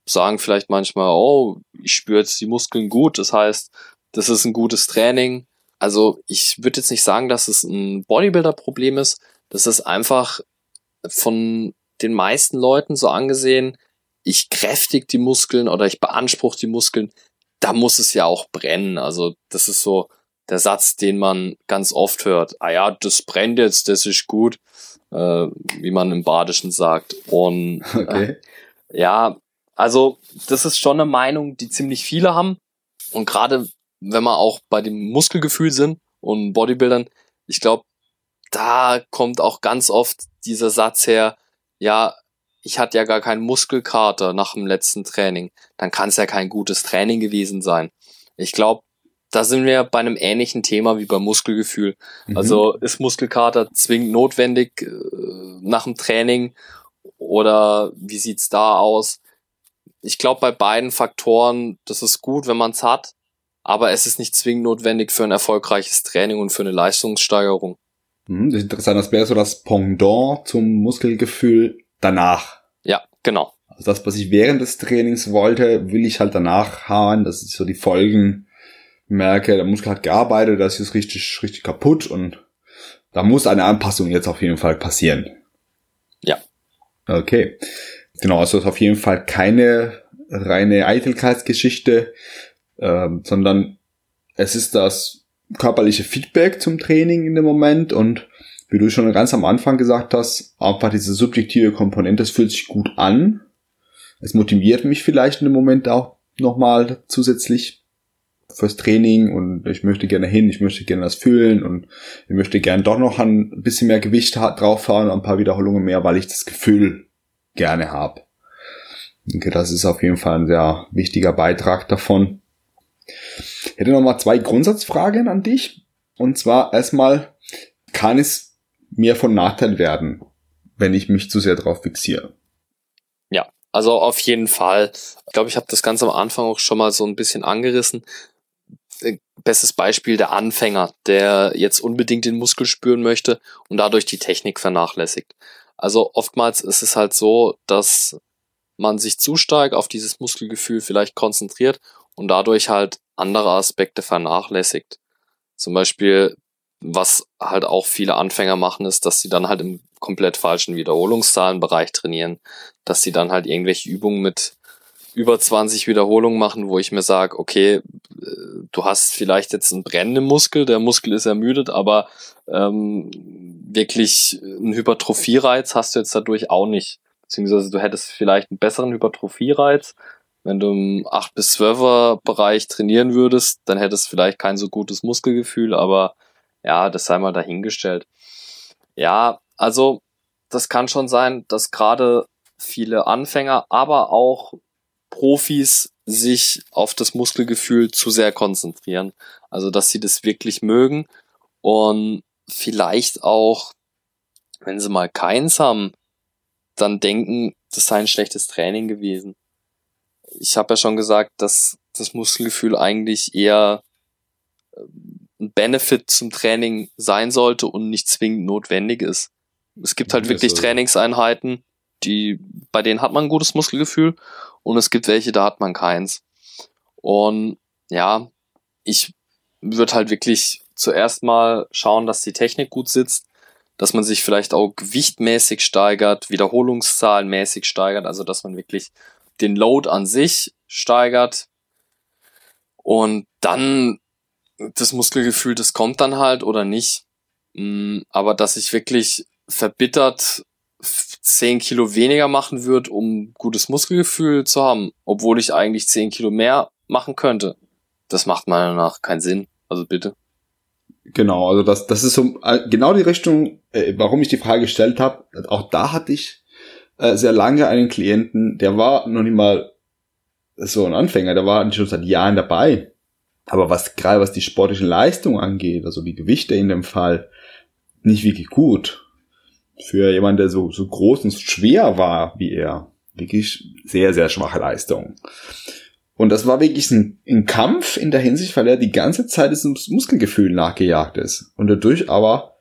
sagen vielleicht manchmal, oh, ich spüre jetzt die Muskeln gut, das heißt, das ist ein gutes Training. Also ich würde jetzt nicht sagen, dass es ein Bodybuilder-Problem ist. Das ist einfach von den meisten Leuten so angesehen, ich kräftig die Muskeln oder ich beanspruche die Muskeln, da muss es ja auch brennen. Also das ist so der Satz, den man ganz oft hört. Ah ja, das brennt jetzt, das ist gut, äh, wie man im Badischen sagt. Und okay. äh, ja, also das ist schon eine Meinung, die ziemlich viele haben. Und gerade wenn wir auch bei dem Muskelgefühl sind und Bodybuildern, ich glaube, da kommt auch ganz oft dieser Satz her, ja, ich hatte ja gar keinen Muskelkater nach dem letzten Training, dann kann es ja kein gutes Training gewesen sein. Ich glaube, da sind wir bei einem ähnlichen Thema wie beim Muskelgefühl. Mhm. Also ist Muskelkater zwingend notwendig äh, nach dem Training oder wie sieht's da aus? Ich glaube, bei beiden Faktoren, das ist gut, wenn man es hat, aber es ist nicht zwingend notwendig für ein erfolgreiches Training und für eine Leistungssteigerung. Mhm, das ist interessant, das wäre so das Pendant zum Muskelgefühl danach. Ja, genau. Also das, was ich während des Trainings wollte, will ich halt danach haben. Das ist so die Folgen. Merke, der Muskel hat gearbeitet, das ist richtig, richtig kaputt und da muss eine Anpassung jetzt auf jeden Fall passieren. Ja. Okay. Genau, also ist auf jeden Fall keine reine Eitelkeitsgeschichte, ähm, sondern es ist das körperliche Feedback zum Training in dem Moment und wie du schon ganz am Anfang gesagt hast, einfach diese subjektive Komponente, es fühlt sich gut an. Es motiviert mich vielleicht in dem Moment auch nochmal zusätzlich fürs Training und ich möchte gerne hin, ich möchte gerne das fühlen und ich möchte gerne doch noch ein bisschen mehr Gewicht drauf fahren und ein paar Wiederholungen mehr, weil ich das Gefühl gerne habe. Denke, das ist auf jeden Fall ein sehr wichtiger Beitrag davon. Ich hätte noch mal zwei Grundsatzfragen an dich. Und zwar erstmal, kann es mir von Nachteil werden, wenn ich mich zu sehr darauf fixiere? Ja, also auf jeden Fall. Ich glaube, ich habe das Ganze am Anfang auch schon mal so ein bisschen angerissen. Äh, bestes Beispiel der Anfänger, der jetzt unbedingt den Muskel spüren möchte und dadurch die Technik vernachlässigt. Also oftmals ist es halt so, dass man sich zu stark auf dieses Muskelgefühl vielleicht konzentriert und dadurch halt andere Aspekte vernachlässigt. Zum Beispiel, was halt auch viele Anfänger machen, ist, dass sie dann halt im komplett falschen Wiederholungszahlenbereich trainieren, dass sie dann halt irgendwelche Übungen mit über 20 Wiederholungen machen, wo ich mir sage, okay, äh, du hast vielleicht jetzt einen brennenden Muskel, der Muskel ist ermüdet, aber ähm, wirklich einen Hypertrophiereiz hast du jetzt dadurch auch nicht. Beziehungsweise du hättest vielleicht einen besseren Hypertrophiereiz, wenn du im 8 bis 12er Bereich trainieren würdest, dann hättest du vielleicht kein so gutes Muskelgefühl, aber ja, das sei mal dahingestellt. Ja, also das kann schon sein, dass gerade viele Anfänger, aber auch Profis sich auf das Muskelgefühl zu sehr konzentrieren. Also, dass sie das wirklich mögen und vielleicht auch, wenn sie mal keins haben, dann denken, das sei ein schlechtes Training gewesen. Ich habe ja schon gesagt, dass das Muskelgefühl eigentlich eher ein Benefit zum Training sein sollte und nicht zwingend notwendig ist. Es gibt halt wirklich Trainingseinheiten, die, bei denen hat man ein gutes Muskelgefühl und es gibt welche, da hat man keins. Und ja, ich würde halt wirklich zuerst mal schauen, dass die Technik gut sitzt, dass man sich vielleicht auch gewichtmäßig steigert, Wiederholungszahlenmäßig steigert, also dass man wirklich den Load an sich steigert und dann das Muskelgefühl, das kommt dann halt oder nicht. Mm, aber dass ich wirklich verbittert zehn Kilo weniger machen würde, um gutes Muskelgefühl zu haben, obwohl ich eigentlich zehn Kilo mehr machen könnte. Das macht meiner Meinung nach keinen Sinn. Also bitte. Genau, also das, das ist so äh, genau die Richtung, äh, warum ich die Frage gestellt habe. Auch da hatte ich äh, sehr lange einen Klienten, der war noch nicht mal so ein Anfänger, der war schon seit Jahren dabei. Aber was gerade was die sportliche Leistung angeht, also die Gewichte in dem Fall, nicht wirklich gut für jemanden, der so, so groß und schwer war wie er. Wirklich sehr, sehr schwache Leistung. Und das war wirklich ein, ein, Kampf in der Hinsicht, weil er die ganze Zeit diesem Muskelgefühl nachgejagt ist. Und dadurch aber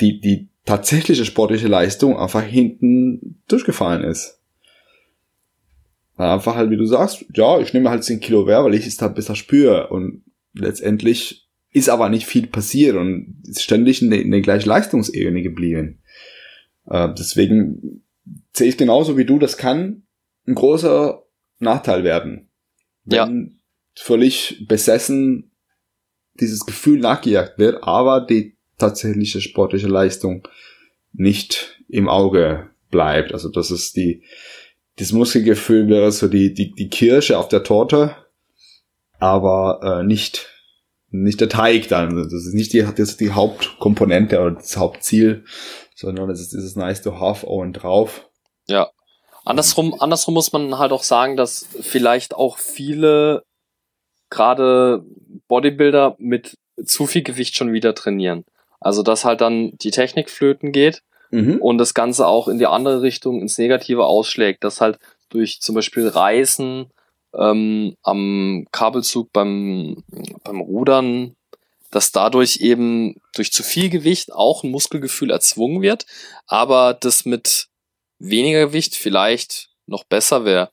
die, die tatsächliche sportliche Leistung einfach hinten durchgefallen ist. Weil einfach halt, wie du sagst, ja, ich nehme halt 10 Kilo mehr, weil ich es da besser spüre. Und letztendlich ist aber nicht viel passiert und ist ständig in der, in der gleichen Leistungsebene geblieben. Äh, deswegen sehe ich genauso wie du, das kann ein großer Nachteil werden. Wenn ja. völlig besessen dieses Gefühl nachgejagt wird, aber die tatsächliche sportliche Leistung nicht im Auge bleibt. Also das ist die, das Muskelgefühl wäre so die, die, die Kirsche auf der Torte, aber äh, nicht, nicht der Teig dann. Das ist nicht die, das ist die Hauptkomponente oder das Hauptziel, sondern das ist dieses nice to have oben drauf. Ja. Andersrum, andersrum muss man halt auch sagen, dass vielleicht auch viele gerade Bodybuilder mit zu viel Gewicht schon wieder trainieren. Also dass halt dann die Technik flöten geht mhm. und das Ganze auch in die andere Richtung ins Negative ausschlägt, dass halt durch zum Beispiel Reißen ähm, am Kabelzug beim, beim Rudern dass dadurch eben durch zu viel Gewicht auch ein Muskelgefühl erzwungen wird, aber das mit weniger Gewicht vielleicht noch besser wäre.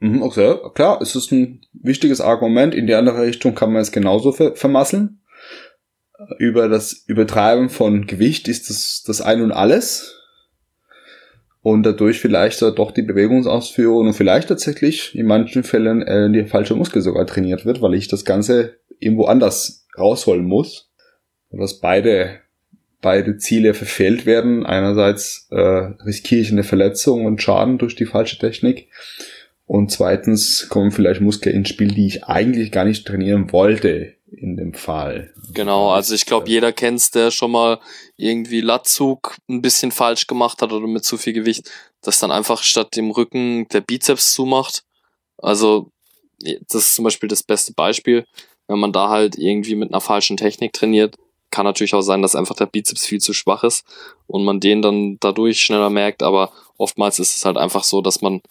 Mhm, okay, klar, es ist ein wichtiges Argument. In die andere Richtung kann man es genauso ver vermasseln. Über das Übertreiben von Gewicht ist das das Ein und Alles. Und dadurch vielleicht doch die Bewegungsausführung und vielleicht tatsächlich in manchen Fällen äh, die falsche Muskel sogar trainiert wird, weil ich das Ganze irgendwo anders rausholen muss, dass beide beide Ziele verfehlt werden. Einerseits äh, riskiere ich eine Verletzung und Schaden durch die falsche Technik und zweitens kommen vielleicht Muskeln ins Spiel, die ich eigentlich gar nicht trainieren wollte in dem Fall. Genau, also ich glaube, jeder kennt's, der schon mal irgendwie Latzug ein bisschen falsch gemacht hat oder mit zu viel Gewicht, dass dann einfach statt dem Rücken der Bizeps zumacht. Also das ist zum Beispiel das beste Beispiel wenn man da halt irgendwie mit einer falschen Technik trainiert, kann natürlich auch sein, dass einfach der Bizeps viel zu schwach ist und man den dann dadurch schneller merkt, aber oftmals ist es halt einfach so, dass man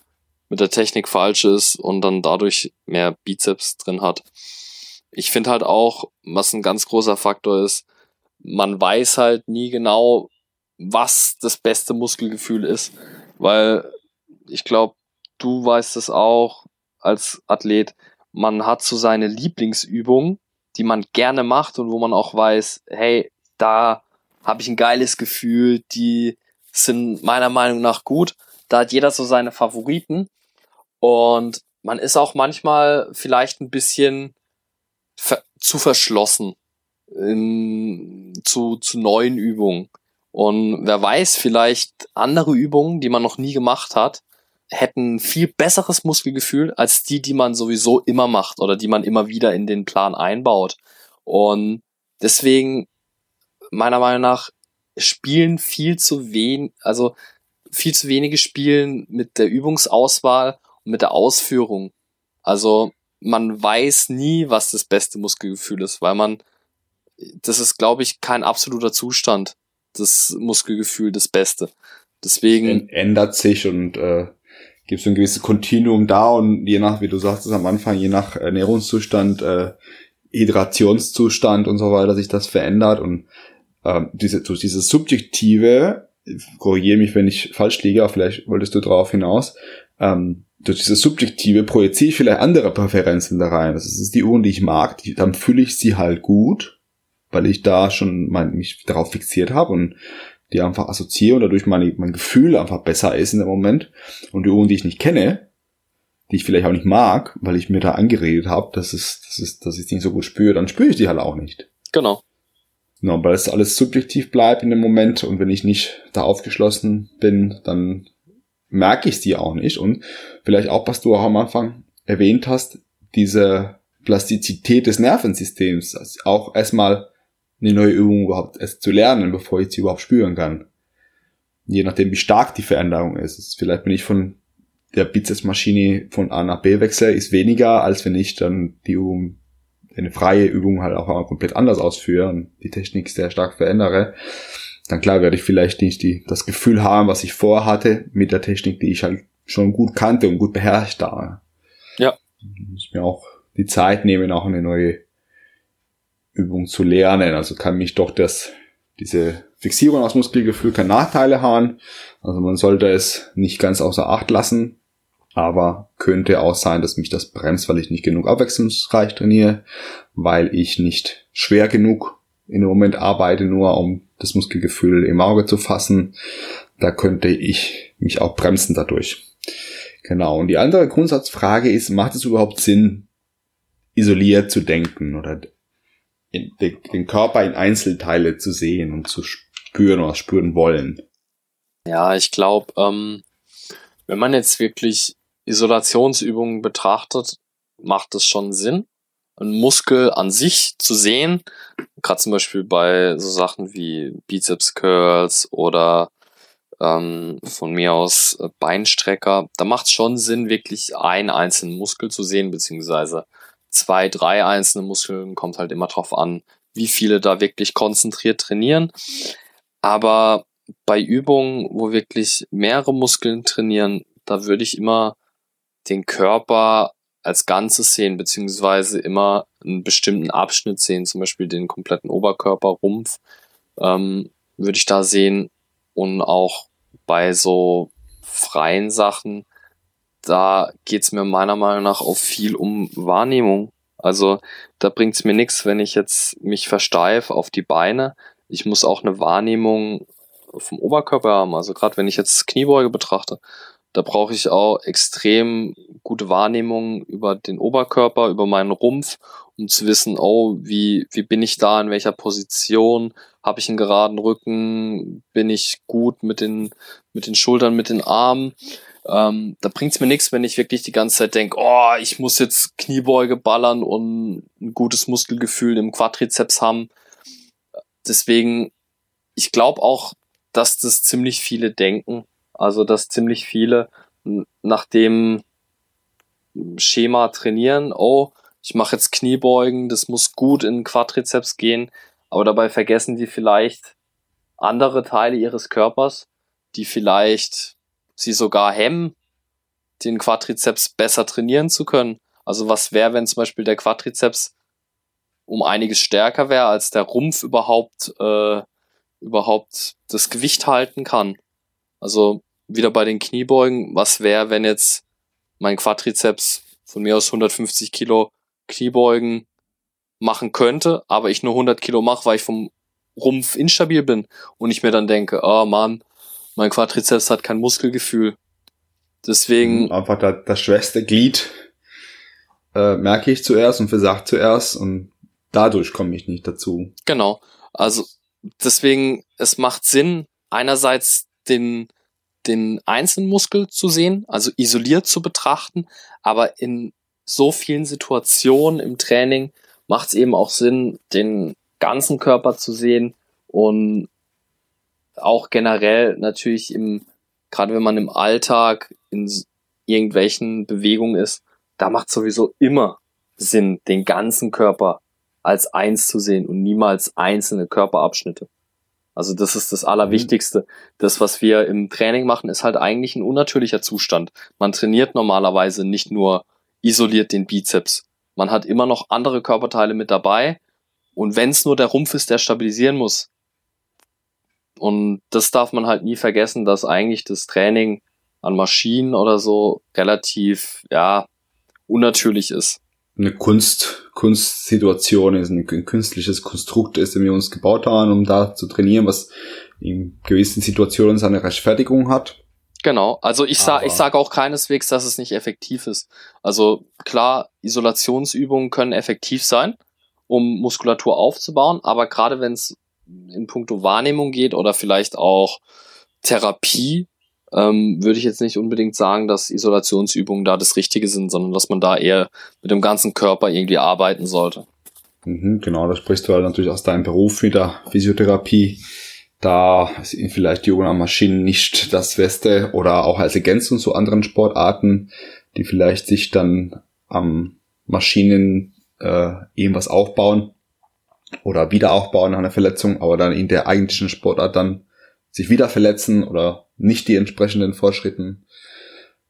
mit der Technik falsch ist und dann dadurch mehr Bizeps drin hat. Ich finde halt auch, was ein ganz großer Faktor ist, man weiß halt nie genau, was das beste Muskelgefühl ist, weil ich glaube, du weißt es auch als Athlet, man hat so seine Lieblingsübung, die man gerne macht und wo man auch weiß, hey, da habe ich ein geiles Gefühl, die sind meiner Meinung nach gut. Da hat jeder so seine Favoriten und man ist auch manchmal vielleicht ein bisschen ver zu verschlossen in, zu, zu neuen Übungen. Und wer weiß, vielleicht andere Übungen, die man noch nie gemacht hat, hätten viel besseres Muskelgefühl als die, die man sowieso immer macht oder die man immer wieder in den Plan einbaut. Und deswegen, meiner Meinung nach, spielen viel zu wenig, also viel zu wenige spielen mit der Übungsauswahl und mit der Ausführung. Also man weiß nie, was das beste Muskelgefühl ist, weil man, das ist, glaube ich, kein absoluter Zustand, das Muskelgefühl, das Beste. Deswegen. Ändert sich und äh, gibt so ein gewisses Kontinuum da und je nach, wie du sagst, am Anfang, je nach Ernährungszustand, äh, Hydrationszustand und so weiter sich das verändert und äh, diese, so dieses subjektive, korrigiere mich, wenn ich falsch liege, aber vielleicht wolltest du drauf hinaus, ähm, durch dieses subjektive projiziere ich vielleicht andere Präferenzen da rein. Das ist die Uhren, die ich mag, die, dann fühle ich sie halt gut, weil ich da schon mein, mich darauf fixiert habe und die einfach assoziiere und dadurch meine, mein Gefühl einfach besser ist in dem Moment. Und die Uhren, die ich nicht kenne, die ich vielleicht auch nicht mag, weil ich mir da angeredet habe, dass es, dass es, dass ich die nicht so gut spüre, dann spüre ich die halt auch nicht. Genau. Genau, weil es alles subjektiv bleibt in dem Moment und wenn ich nicht da aufgeschlossen bin, dann merke ich dir auch nicht. Und vielleicht auch, was du auch am Anfang erwähnt hast, diese Plastizität des Nervensystems, also auch erstmal eine neue Übung überhaupt erst zu lernen, bevor ich sie überhaupt spüren kann. Je nachdem, wie stark die Veränderung ist. Vielleicht bin ich von der Bizepsmaschine von A nach B wechsle, ist weniger, als wenn ich dann die Übung, eine freie Übung halt auch komplett anders ausführe und die Technik sehr stark verändere. Dann klar werde ich vielleicht nicht die, das Gefühl haben, was ich vorhatte mit der Technik, die ich halt schon gut kannte und gut beherrscht habe. Ja. Ich muss mir auch die Zeit nehmen, auch eine neue Übung zu lernen. Also kann mich doch das, diese Fixierung aus Muskelgefühl keine Nachteile haben. Also man sollte es nicht ganz außer Acht lassen. Aber könnte auch sein, dass mich das bremst, weil ich nicht genug abwechslungsreich trainiere, weil ich nicht schwer genug in dem Moment arbeite, nur um das Muskelgefühl im Auge zu fassen. Da könnte ich mich auch bremsen dadurch. Genau. Und die andere Grundsatzfrage ist, macht es überhaupt Sinn, isoliert zu denken oder den Körper in Einzelteile zu sehen und zu spüren oder spüren wollen? Ja, ich glaube, ähm, wenn man jetzt wirklich Isolationsübungen betrachtet, macht es schon Sinn, einen Muskel an sich zu sehen. Gerade zum Beispiel bei so Sachen wie Bizeps Curls oder ähm, von mir aus äh, Beinstrecker. Da macht es schon Sinn, wirklich einen einzelnen Muskel zu sehen, beziehungsweise zwei, drei einzelne Muskeln. Kommt halt immer drauf an, wie viele da wirklich konzentriert trainieren. Aber bei Übungen, wo wirklich mehrere Muskeln trainieren, da würde ich immer den Körper als Ganzes sehen, beziehungsweise immer einen bestimmten Abschnitt sehen, zum Beispiel den kompletten Oberkörper, Rumpf, ähm, würde ich da sehen. Und auch bei so freien Sachen, da geht's mir meiner Meinung nach auch viel um Wahrnehmung. Also da bringt's mir nichts, wenn ich jetzt mich versteif auf die Beine. Ich muss auch eine Wahrnehmung vom Oberkörper haben. Also gerade wenn ich jetzt Kniebeuge betrachte, da brauche ich auch extrem gute Wahrnehmung über den Oberkörper, über meinen Rumpf, um zu wissen, oh, wie, wie bin ich da, in welcher Position, habe ich einen geraden Rücken, bin ich gut mit den, mit den Schultern, mit den Armen. Ähm, da bringt's mir nichts, wenn ich wirklich die ganze Zeit denke, oh, ich muss jetzt Kniebeuge ballern und ein gutes Muskelgefühl im Quadrizeps haben. Deswegen, ich glaube auch, dass das ziemlich viele denken, also, dass ziemlich viele nach dem Schema trainieren, oh, ich mache jetzt Kniebeugen, das muss gut in Quadrizeps gehen, aber dabei vergessen die vielleicht andere Teile ihres Körpers, die vielleicht sie sogar hemmen, den Quadrizeps besser trainieren zu können. Also was wäre, wenn zum Beispiel der Quadrizeps um einiges stärker wäre, als der Rumpf überhaupt, äh, überhaupt das Gewicht halten kann. Also wieder bei den Kniebeugen, was wäre, wenn jetzt mein Quadrizeps von mir aus 150 Kilo Kniebeugen machen könnte, aber ich nur 100 Kilo mache, weil ich vom Rumpf instabil bin und ich mir dann denke, oh Mann, mein Quadrizeps hat kein Muskelgefühl. Deswegen. Mhm, einfach das, das schwächste Glied äh, merke ich zuerst und versagt zuerst und dadurch komme ich nicht dazu. Genau. Also deswegen, es macht Sinn, einerseits den den einzelnen Muskel zu sehen, also isoliert zu betrachten, aber in so vielen Situationen im Training macht es eben auch Sinn, den ganzen Körper zu sehen und auch generell natürlich im, gerade wenn man im Alltag in irgendwelchen Bewegungen ist, da macht sowieso immer Sinn, den ganzen Körper als eins zu sehen und niemals einzelne Körperabschnitte. Also das ist das mhm. Allerwichtigste. Das, was wir im Training machen, ist halt eigentlich ein unnatürlicher Zustand. Man trainiert normalerweise nicht nur isoliert den Bizeps. Man hat immer noch andere Körperteile mit dabei. Und wenn es nur der Rumpf ist, der stabilisieren muss. Und das darf man halt nie vergessen, dass eigentlich das Training an Maschinen oder so relativ, ja, unnatürlich ist eine Kunst, Kunstsituation ist, ein künstliches Konstrukt ist, den wir uns gebaut haben, um da zu trainieren, was in gewissen Situationen seine Rechtfertigung hat. Genau, also ich sag, ich sage auch keineswegs, dass es nicht effektiv ist. Also klar, Isolationsübungen können effektiv sein, um Muskulatur aufzubauen, aber gerade wenn es in puncto Wahrnehmung geht oder vielleicht auch Therapie, ähm, würde ich jetzt nicht unbedingt sagen, dass Isolationsübungen da das Richtige sind, sondern dass man da eher mit dem ganzen Körper irgendwie arbeiten sollte. Mhm, genau, da sprichst du halt natürlich aus deinem Beruf wieder, Physiotherapie. Da sind vielleicht die Jungen Maschinen nicht das Beste oder auch als Ergänzung zu anderen Sportarten, die vielleicht sich dann am Maschinen äh, irgendwas aufbauen oder wieder aufbauen nach einer Verletzung, aber dann in der eigentlichen Sportart dann sich wieder verletzen oder nicht die entsprechenden Fortschritten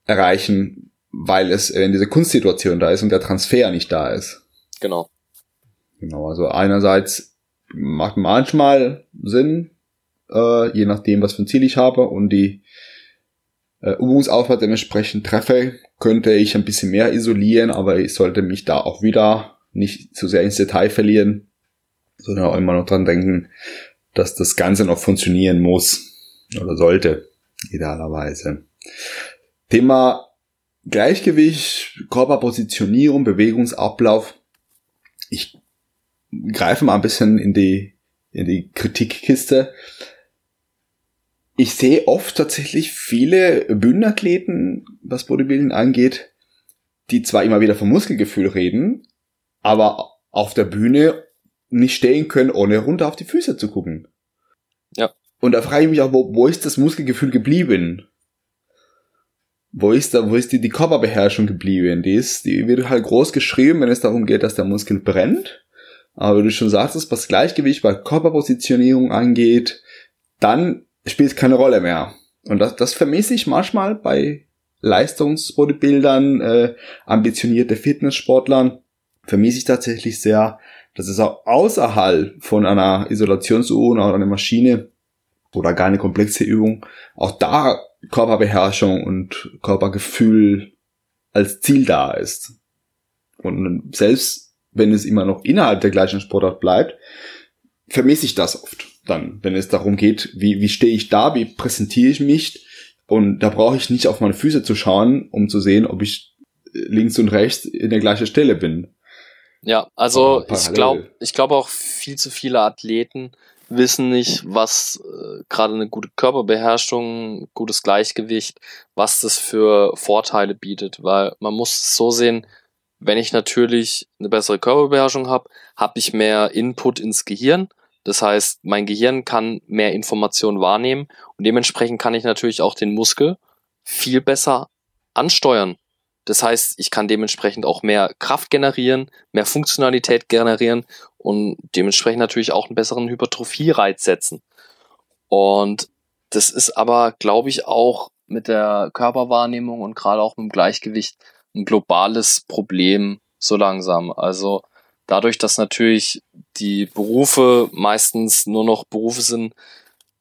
erreichen, weil es in diese Kunstsituation da ist und der Transfer nicht da ist. Genau. Genau, also einerseits macht manchmal Sinn, äh, je nachdem, was für ein Ziel ich habe und die äh, Übungsaufwand dementsprechend treffe, könnte ich ein bisschen mehr isolieren, aber ich sollte mich da auch wieder nicht zu sehr ins Detail verlieren, sondern auch immer noch dran denken, dass das Ganze noch funktionieren muss oder sollte, idealerweise. Thema Gleichgewicht, Körperpositionierung, Bewegungsablauf. Ich greife mal ein bisschen in die, in die Kritikkiste. Ich sehe oft tatsächlich viele Bühnenathleten, was Bodybuilding angeht, die zwar immer wieder vom Muskelgefühl reden, aber auf der Bühne nicht stehen können, ohne runter auf die Füße zu gucken. Ja. Und da frage ich mich auch, wo, wo ist das Muskelgefühl geblieben? Wo ist da, wo ist die, die Körperbeherrschung geblieben? Die ist, die wird halt groß geschrieben, wenn es darum geht, dass der Muskel brennt. Aber wie du schon sagst, was Gleichgewicht bei Körperpositionierung angeht, dann spielt es keine Rolle mehr. Und das, das vermisse ich manchmal bei Leistungsbodybuildern, äh, ambitionierte Fitnesssportlern, vermisse ich tatsächlich sehr, dass es auch außerhalb von einer Isolationsuhr oder einer Maschine oder gar eine komplexe Übung, auch da Körperbeherrschung und Körpergefühl als Ziel da ist. Und selbst wenn es immer noch innerhalb der gleichen Sportart bleibt, vermisse ich das oft dann, wenn es darum geht, wie, wie stehe ich da, wie präsentiere ich mich. Und da brauche ich nicht auf meine Füße zu schauen, um zu sehen, ob ich links und rechts in der gleichen Stelle bin. Ja, also ich glaube, ich glaube auch viel zu viele Athleten wissen nicht, was äh, gerade eine gute Körperbeherrschung, gutes Gleichgewicht, was das für Vorteile bietet, weil man muss es so sehen, wenn ich natürlich eine bessere Körperbeherrschung habe, habe ich mehr Input ins Gehirn. Das heißt, mein Gehirn kann mehr Informationen wahrnehmen und dementsprechend kann ich natürlich auch den Muskel viel besser ansteuern. Das heißt, ich kann dementsprechend auch mehr Kraft generieren, mehr Funktionalität generieren und dementsprechend natürlich auch einen besseren Hypertrophie-Reiz setzen. Und das ist aber, glaube ich, auch mit der Körperwahrnehmung und gerade auch mit dem Gleichgewicht ein globales Problem so langsam. Also dadurch, dass natürlich die Berufe meistens nur noch Berufe sind,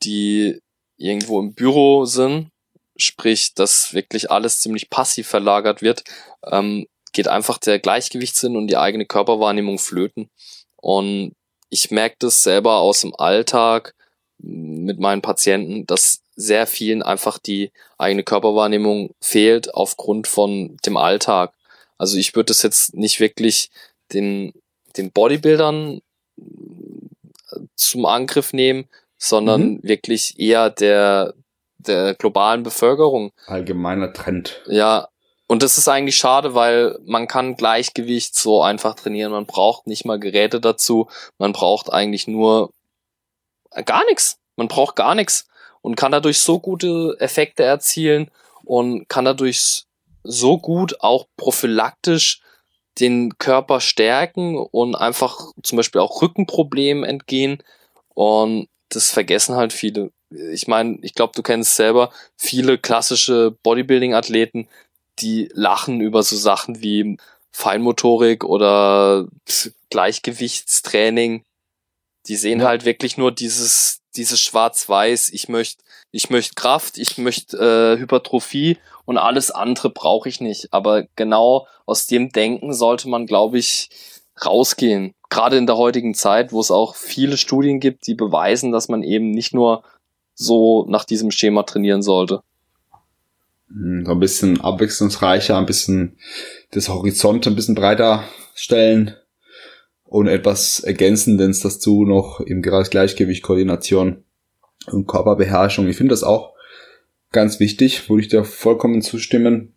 die irgendwo im Büro sind, sprich, dass wirklich alles ziemlich passiv verlagert wird, ähm, geht einfach der Gleichgewichtssinn und die eigene Körperwahrnehmung flöten. Und ich merke das selber aus dem Alltag mit meinen Patienten, dass sehr vielen einfach die eigene Körperwahrnehmung fehlt aufgrund von dem Alltag. Also ich würde das jetzt nicht wirklich den, den Bodybuildern zum Angriff nehmen, sondern mhm. wirklich eher der, der globalen Bevölkerung. Allgemeiner Trend. Ja, und das ist eigentlich schade, weil man kann Gleichgewicht so einfach trainieren. Man braucht nicht mal Geräte dazu. Man braucht eigentlich nur gar nichts. Man braucht gar nichts und kann dadurch so gute Effekte erzielen und kann dadurch so gut auch prophylaktisch den Körper stärken und einfach zum Beispiel auch Rückenproblemen entgehen. Und das vergessen halt viele. Ich meine, ich glaube, du kennst selber viele klassische Bodybuilding-Athleten, die lachen über so Sachen wie Feinmotorik oder Gleichgewichtstraining. Die sehen ja. halt wirklich nur dieses, dieses Schwarz-Weiß, ich möchte ich möchte Kraft, ich möchte äh, Hypertrophie und alles andere brauche ich nicht. Aber genau aus dem Denken sollte man, glaube ich, rausgehen. Gerade in der heutigen Zeit, wo es auch viele Studien gibt, die beweisen, dass man eben nicht nur so nach diesem Schema trainieren sollte. Hm, so ein bisschen abwechslungsreicher, ein bisschen das Horizont ein bisschen breiter stellen und etwas Ergänzendes dazu noch im Gleichgewicht, Koordination und Körperbeherrschung. Ich finde das auch ganz wichtig, würde ich dir vollkommen zustimmen,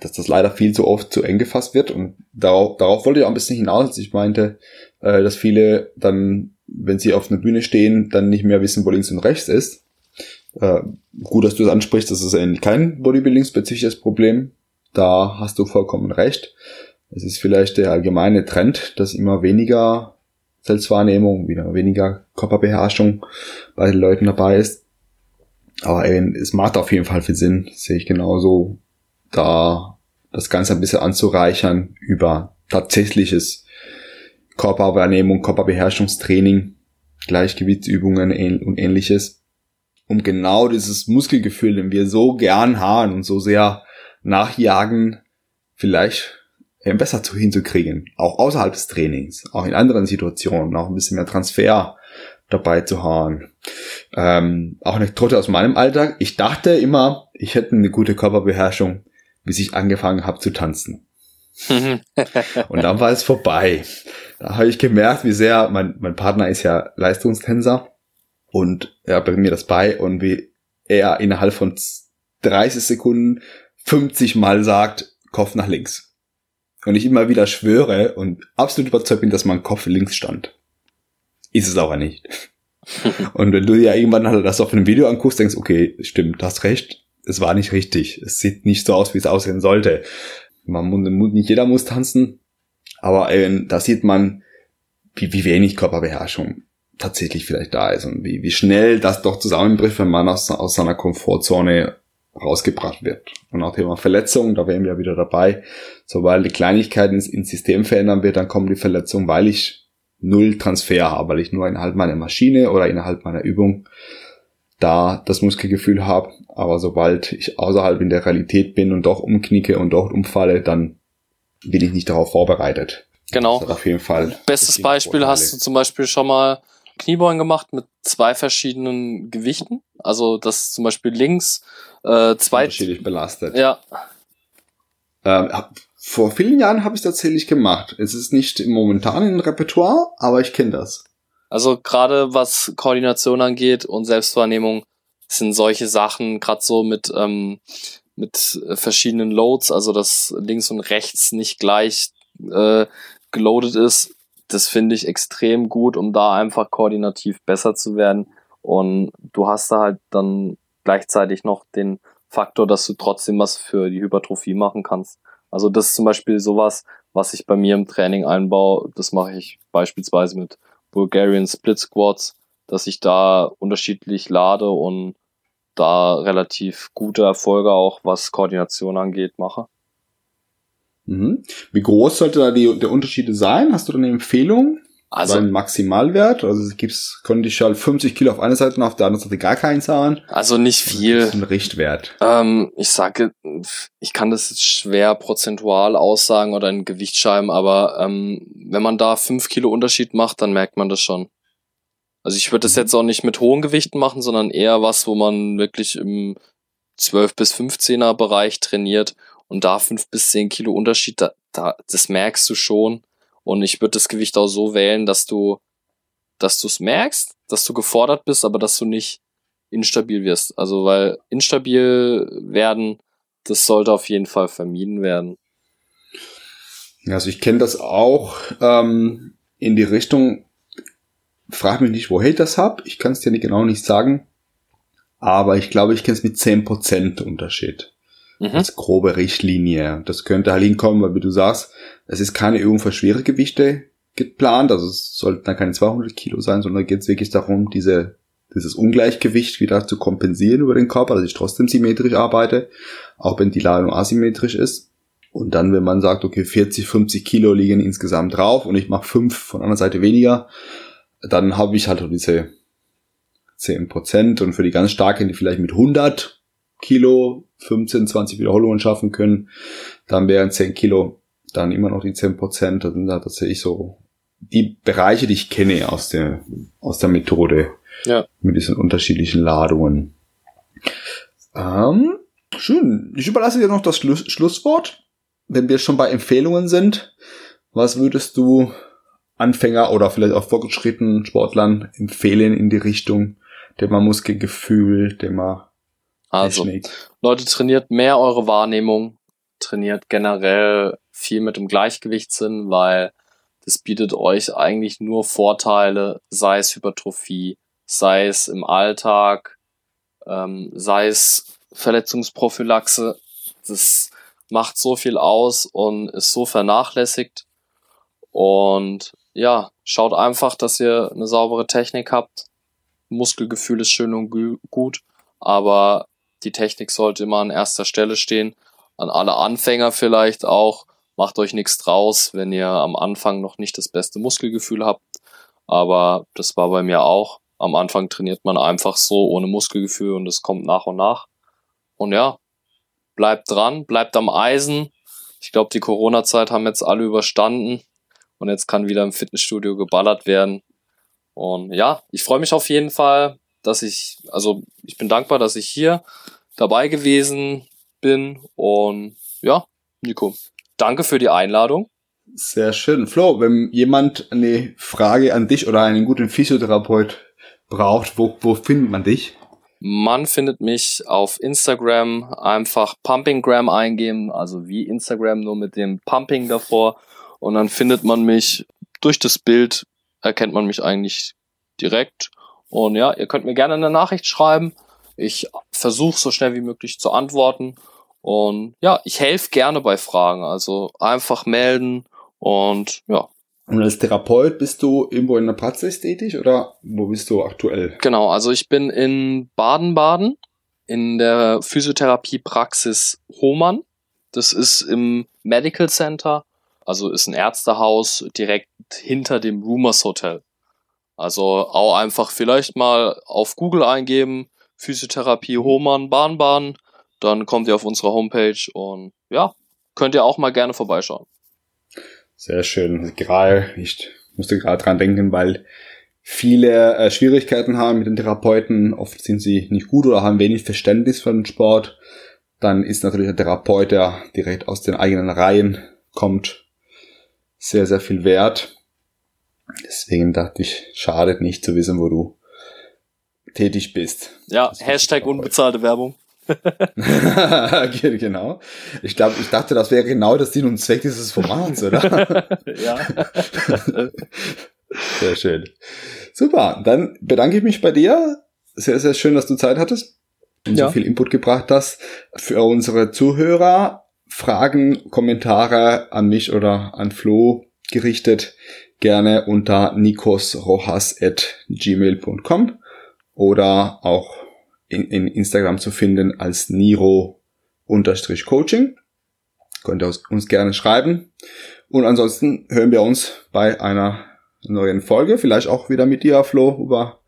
dass das leider viel zu oft zu eng gefasst wird. Und darauf, darauf wollte ich auch ein bisschen hinaus. Ich meinte, äh, dass viele dann, wenn sie auf einer Bühne stehen, dann nicht mehr wissen, wo links und rechts ist. Äh, gut, dass du das ansprichst, das ist eigentlich kein Bodybuilding-spezifisches Problem. Da hast du vollkommen recht. Es ist vielleicht der allgemeine Trend, dass immer weniger Selbstwahrnehmung, wieder weniger Körperbeherrschung bei den Leuten dabei ist. Aber eben, es macht auf jeden Fall viel Sinn, sehe ich genauso, da das Ganze ein bisschen anzureichern über tatsächliches Körperwahrnehmung, Körperbeherrschungstraining, Gleichgewichtsübungen und ähnliches, um genau dieses Muskelgefühl, den wir so gern haben und so sehr nachjagen, vielleicht besser zu hinzukriegen. Auch außerhalb des Trainings, auch in anderen Situationen, auch ein bisschen mehr Transfer dabei zu haben. Ähm, auch eine Trotte aus meinem Alltag. Ich dachte immer, ich hätte eine gute Körperbeherrschung, bis ich angefangen habe zu tanzen. [laughs] und dann war es vorbei. Da habe ich gemerkt, wie sehr, mein, mein Partner ist ja Leistungstänzer und er bringt mir das bei und wie er innerhalb von 30 Sekunden 50 Mal sagt, Kopf nach links. Und ich immer wieder schwöre und absolut überzeugt bin, dass mein Kopf links stand. Ist es aber nicht. [laughs] und wenn du ja irgendwann halt das auf einem Video anguckst, denkst, okay, stimmt, du hast recht, es war nicht richtig. Es sieht nicht so aus, wie es aussehen sollte. Man muss, nicht jeder muss tanzen, aber äh, da sieht man, wie, wie wenig Körperbeherrschung tatsächlich vielleicht da ist und wie, wie schnell das doch zusammenbricht, wenn man aus, aus seiner Komfortzone rausgebracht wird. Und auch Thema Verletzungen, da wären wir wieder dabei. Sobald die Kleinigkeiten ins, ins System verändern wird, dann kommen die Verletzungen, weil ich null Transfer habe, weil ich nur innerhalb meiner Maschine oder innerhalb meiner Übung da das Muskelgefühl habe. Aber sobald ich außerhalb in der Realität bin und doch umknicke und dort umfalle, dann bin ich nicht darauf vorbereitet. Genau. auf jeden Fall. Bestes Beispiel Vorteile. hast du zum Beispiel schon mal Kniebeugen gemacht mit zwei verschiedenen Gewichten. Also das zum Beispiel links äh, zwei. Unterschiedlich belastet. Ja. Ähm, vor vielen Jahren habe ich es tatsächlich gemacht. Es ist nicht momentan in Repertoire, aber ich kenne das. Also gerade was Koordination angeht und Selbstwahrnehmung sind solche Sachen, gerade so mit, ähm, mit verschiedenen Loads, also dass links und rechts nicht gleich äh, geloadet ist, das finde ich extrem gut, um da einfach koordinativ besser zu werden. Und du hast da halt dann gleichzeitig noch den Faktor, dass du trotzdem was für die Hypertrophie machen kannst. Also das ist zum Beispiel sowas, was ich bei mir im Training einbaue. Das mache ich beispielsweise mit Bulgarian Split Squats, dass ich da unterschiedlich lade und da relativ gute Erfolge auch, was Koordination angeht, mache. Mhm. Wie groß sollte da die, der Unterschied sein? Hast du da eine Empfehlung? Also ein Maximalwert, also es gibt's, konnte ich halt 50 Kilo auf einer Seite und auf der anderen Seite gar keinen zahlen. Also nicht viel. Das ist ein Richtwert. Ähm, ich sage, ich kann das jetzt schwer prozentual aussagen oder in Gewichtsscheiben, aber ähm, wenn man da fünf Kilo Unterschied macht, dann merkt man das schon. Also ich würde das mhm. jetzt auch nicht mit hohen Gewichten machen, sondern eher was, wo man wirklich im 12 bis 15er Bereich trainiert und da fünf bis zehn Kilo Unterschied, da, da, das merkst du schon. Und ich würde das Gewicht auch so wählen, dass du, dass du es merkst, dass du gefordert bist, aber dass du nicht instabil wirst. Also weil instabil werden, das sollte auf jeden Fall vermieden werden. Also ich kenne das auch ähm, in die Richtung, frag mich nicht, woher ich das hab. Ich kann es dir nicht genau nicht sagen. Aber ich glaube, ich kenne es mit 10% Unterschied mhm. als grobe Richtlinie. Das könnte halt hinkommen, weil wie du sagst, es ist keine Übung für schwere Gewichte geplant, also es sollten dann keine 200 Kilo sein, sondern geht es wirklich darum, diese, dieses Ungleichgewicht wieder zu kompensieren über den Körper, dass ich trotzdem symmetrisch arbeite, auch wenn die Ladung asymmetrisch ist. Und dann, wenn man sagt, okay, 40, 50 Kilo liegen insgesamt drauf und ich mache fünf von einer Seite weniger, dann habe ich halt diese 10 Prozent und für die ganz starken, die vielleicht mit 100 Kilo 15, 20 Wiederholungen schaffen können, dann wären 10 Kilo dann immer noch die 10 Prozent. Das sind da tatsächlich so die Bereiche, die ich kenne aus der, aus der Methode. Ja. Mit diesen unterschiedlichen Ladungen. Ähm, schön. Ich überlasse dir noch das Schluss Schlusswort. Wenn wir schon bei Empfehlungen sind, was würdest du Anfänger oder vielleicht auch fortgeschrittenen Sportlern empfehlen in die Richtung Thema Muskelgefühl, Thema also? Leute, trainiert mehr eure Wahrnehmung, trainiert generell viel mit dem Gleichgewichtssinn, weil das bietet euch eigentlich nur Vorteile, sei es Hypertrophie, sei es im Alltag, ähm, sei es Verletzungsprophylaxe. Das macht so viel aus und ist so vernachlässigt. Und ja, schaut einfach, dass ihr eine saubere Technik habt. Muskelgefühl ist schön und gut, aber die Technik sollte immer an erster Stelle stehen. An alle Anfänger vielleicht auch. Macht euch nichts draus, wenn ihr am Anfang noch nicht das beste Muskelgefühl habt. Aber das war bei mir auch. Am Anfang trainiert man einfach so ohne Muskelgefühl und es kommt nach und nach. Und ja, bleibt dran, bleibt am Eisen. Ich glaube, die Corona-Zeit haben jetzt alle überstanden und jetzt kann wieder im Fitnessstudio geballert werden. Und ja, ich freue mich auf jeden Fall, dass ich, also ich bin dankbar, dass ich hier dabei gewesen bin. Und ja, Nico, danke für die Einladung. Sehr schön. Flo, wenn jemand eine Frage an dich oder einen guten Physiotherapeut braucht, wo, wo findet man dich? Man findet mich auf Instagram einfach Pumpinggram eingeben, also wie Instagram nur mit dem Pumping davor. Und dann findet man mich durch das Bild, erkennt man mich eigentlich direkt. Und ja, ihr könnt mir gerne eine Nachricht schreiben. Ich versuche so schnell wie möglich zu antworten. Und ja, ich helfe gerne bei Fragen. Also einfach melden und ja. Und als Therapeut bist du irgendwo in der Praxis tätig oder wo bist du aktuell? Genau, also ich bin in Baden-Baden in der Physiotherapie-Praxis Hohmann. Das ist im Medical Center, also ist ein Ärztehaus direkt hinter dem Rumors Hotel. Also auch einfach vielleicht mal auf Google eingeben, Physiotherapie Hohmann Bahnbahn, dann kommt ihr auf unsere Homepage und ja, könnt ihr auch mal gerne vorbeischauen. Sehr schön. Gerade, ich musste gerade dran denken, weil viele äh, Schwierigkeiten haben mit den Therapeuten. Oft sind sie nicht gut oder haben wenig Verständnis für den Sport. Dann ist natürlich ein Therapeut, der direkt aus den eigenen Reihen kommt, sehr, sehr viel wert. Deswegen dachte ich, schadet nicht zu wissen, wo du tätig bist. Ja, Hashtag unbezahlte Werbung. [laughs] genau. Ich glaube, ich dachte, das wäre genau das Sinn und Zweck dieses Formats, oder? [laughs] ja. [laughs] Sehr schön. Super, dann bedanke ich mich bei dir. Sehr, sehr schön, dass du Zeit hattest und ja. so viel Input gebracht hast. Für unsere Zuhörer Fragen, Kommentare an mich oder an Flo gerichtet gerne unter nikosrojas.gmail.com oder auch in, in Instagram zu finden als Niro-Coaching. Könnt ihr uns gerne schreiben. Und ansonsten hören wir uns bei einer neuen Folge, vielleicht auch wieder mit dir, Flo, über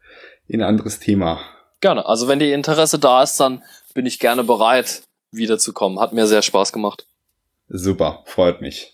ein anderes Thema. Gerne. Also wenn die Interesse da ist, dann bin ich gerne bereit, wiederzukommen. Hat mir sehr Spaß gemacht. Super, freut mich.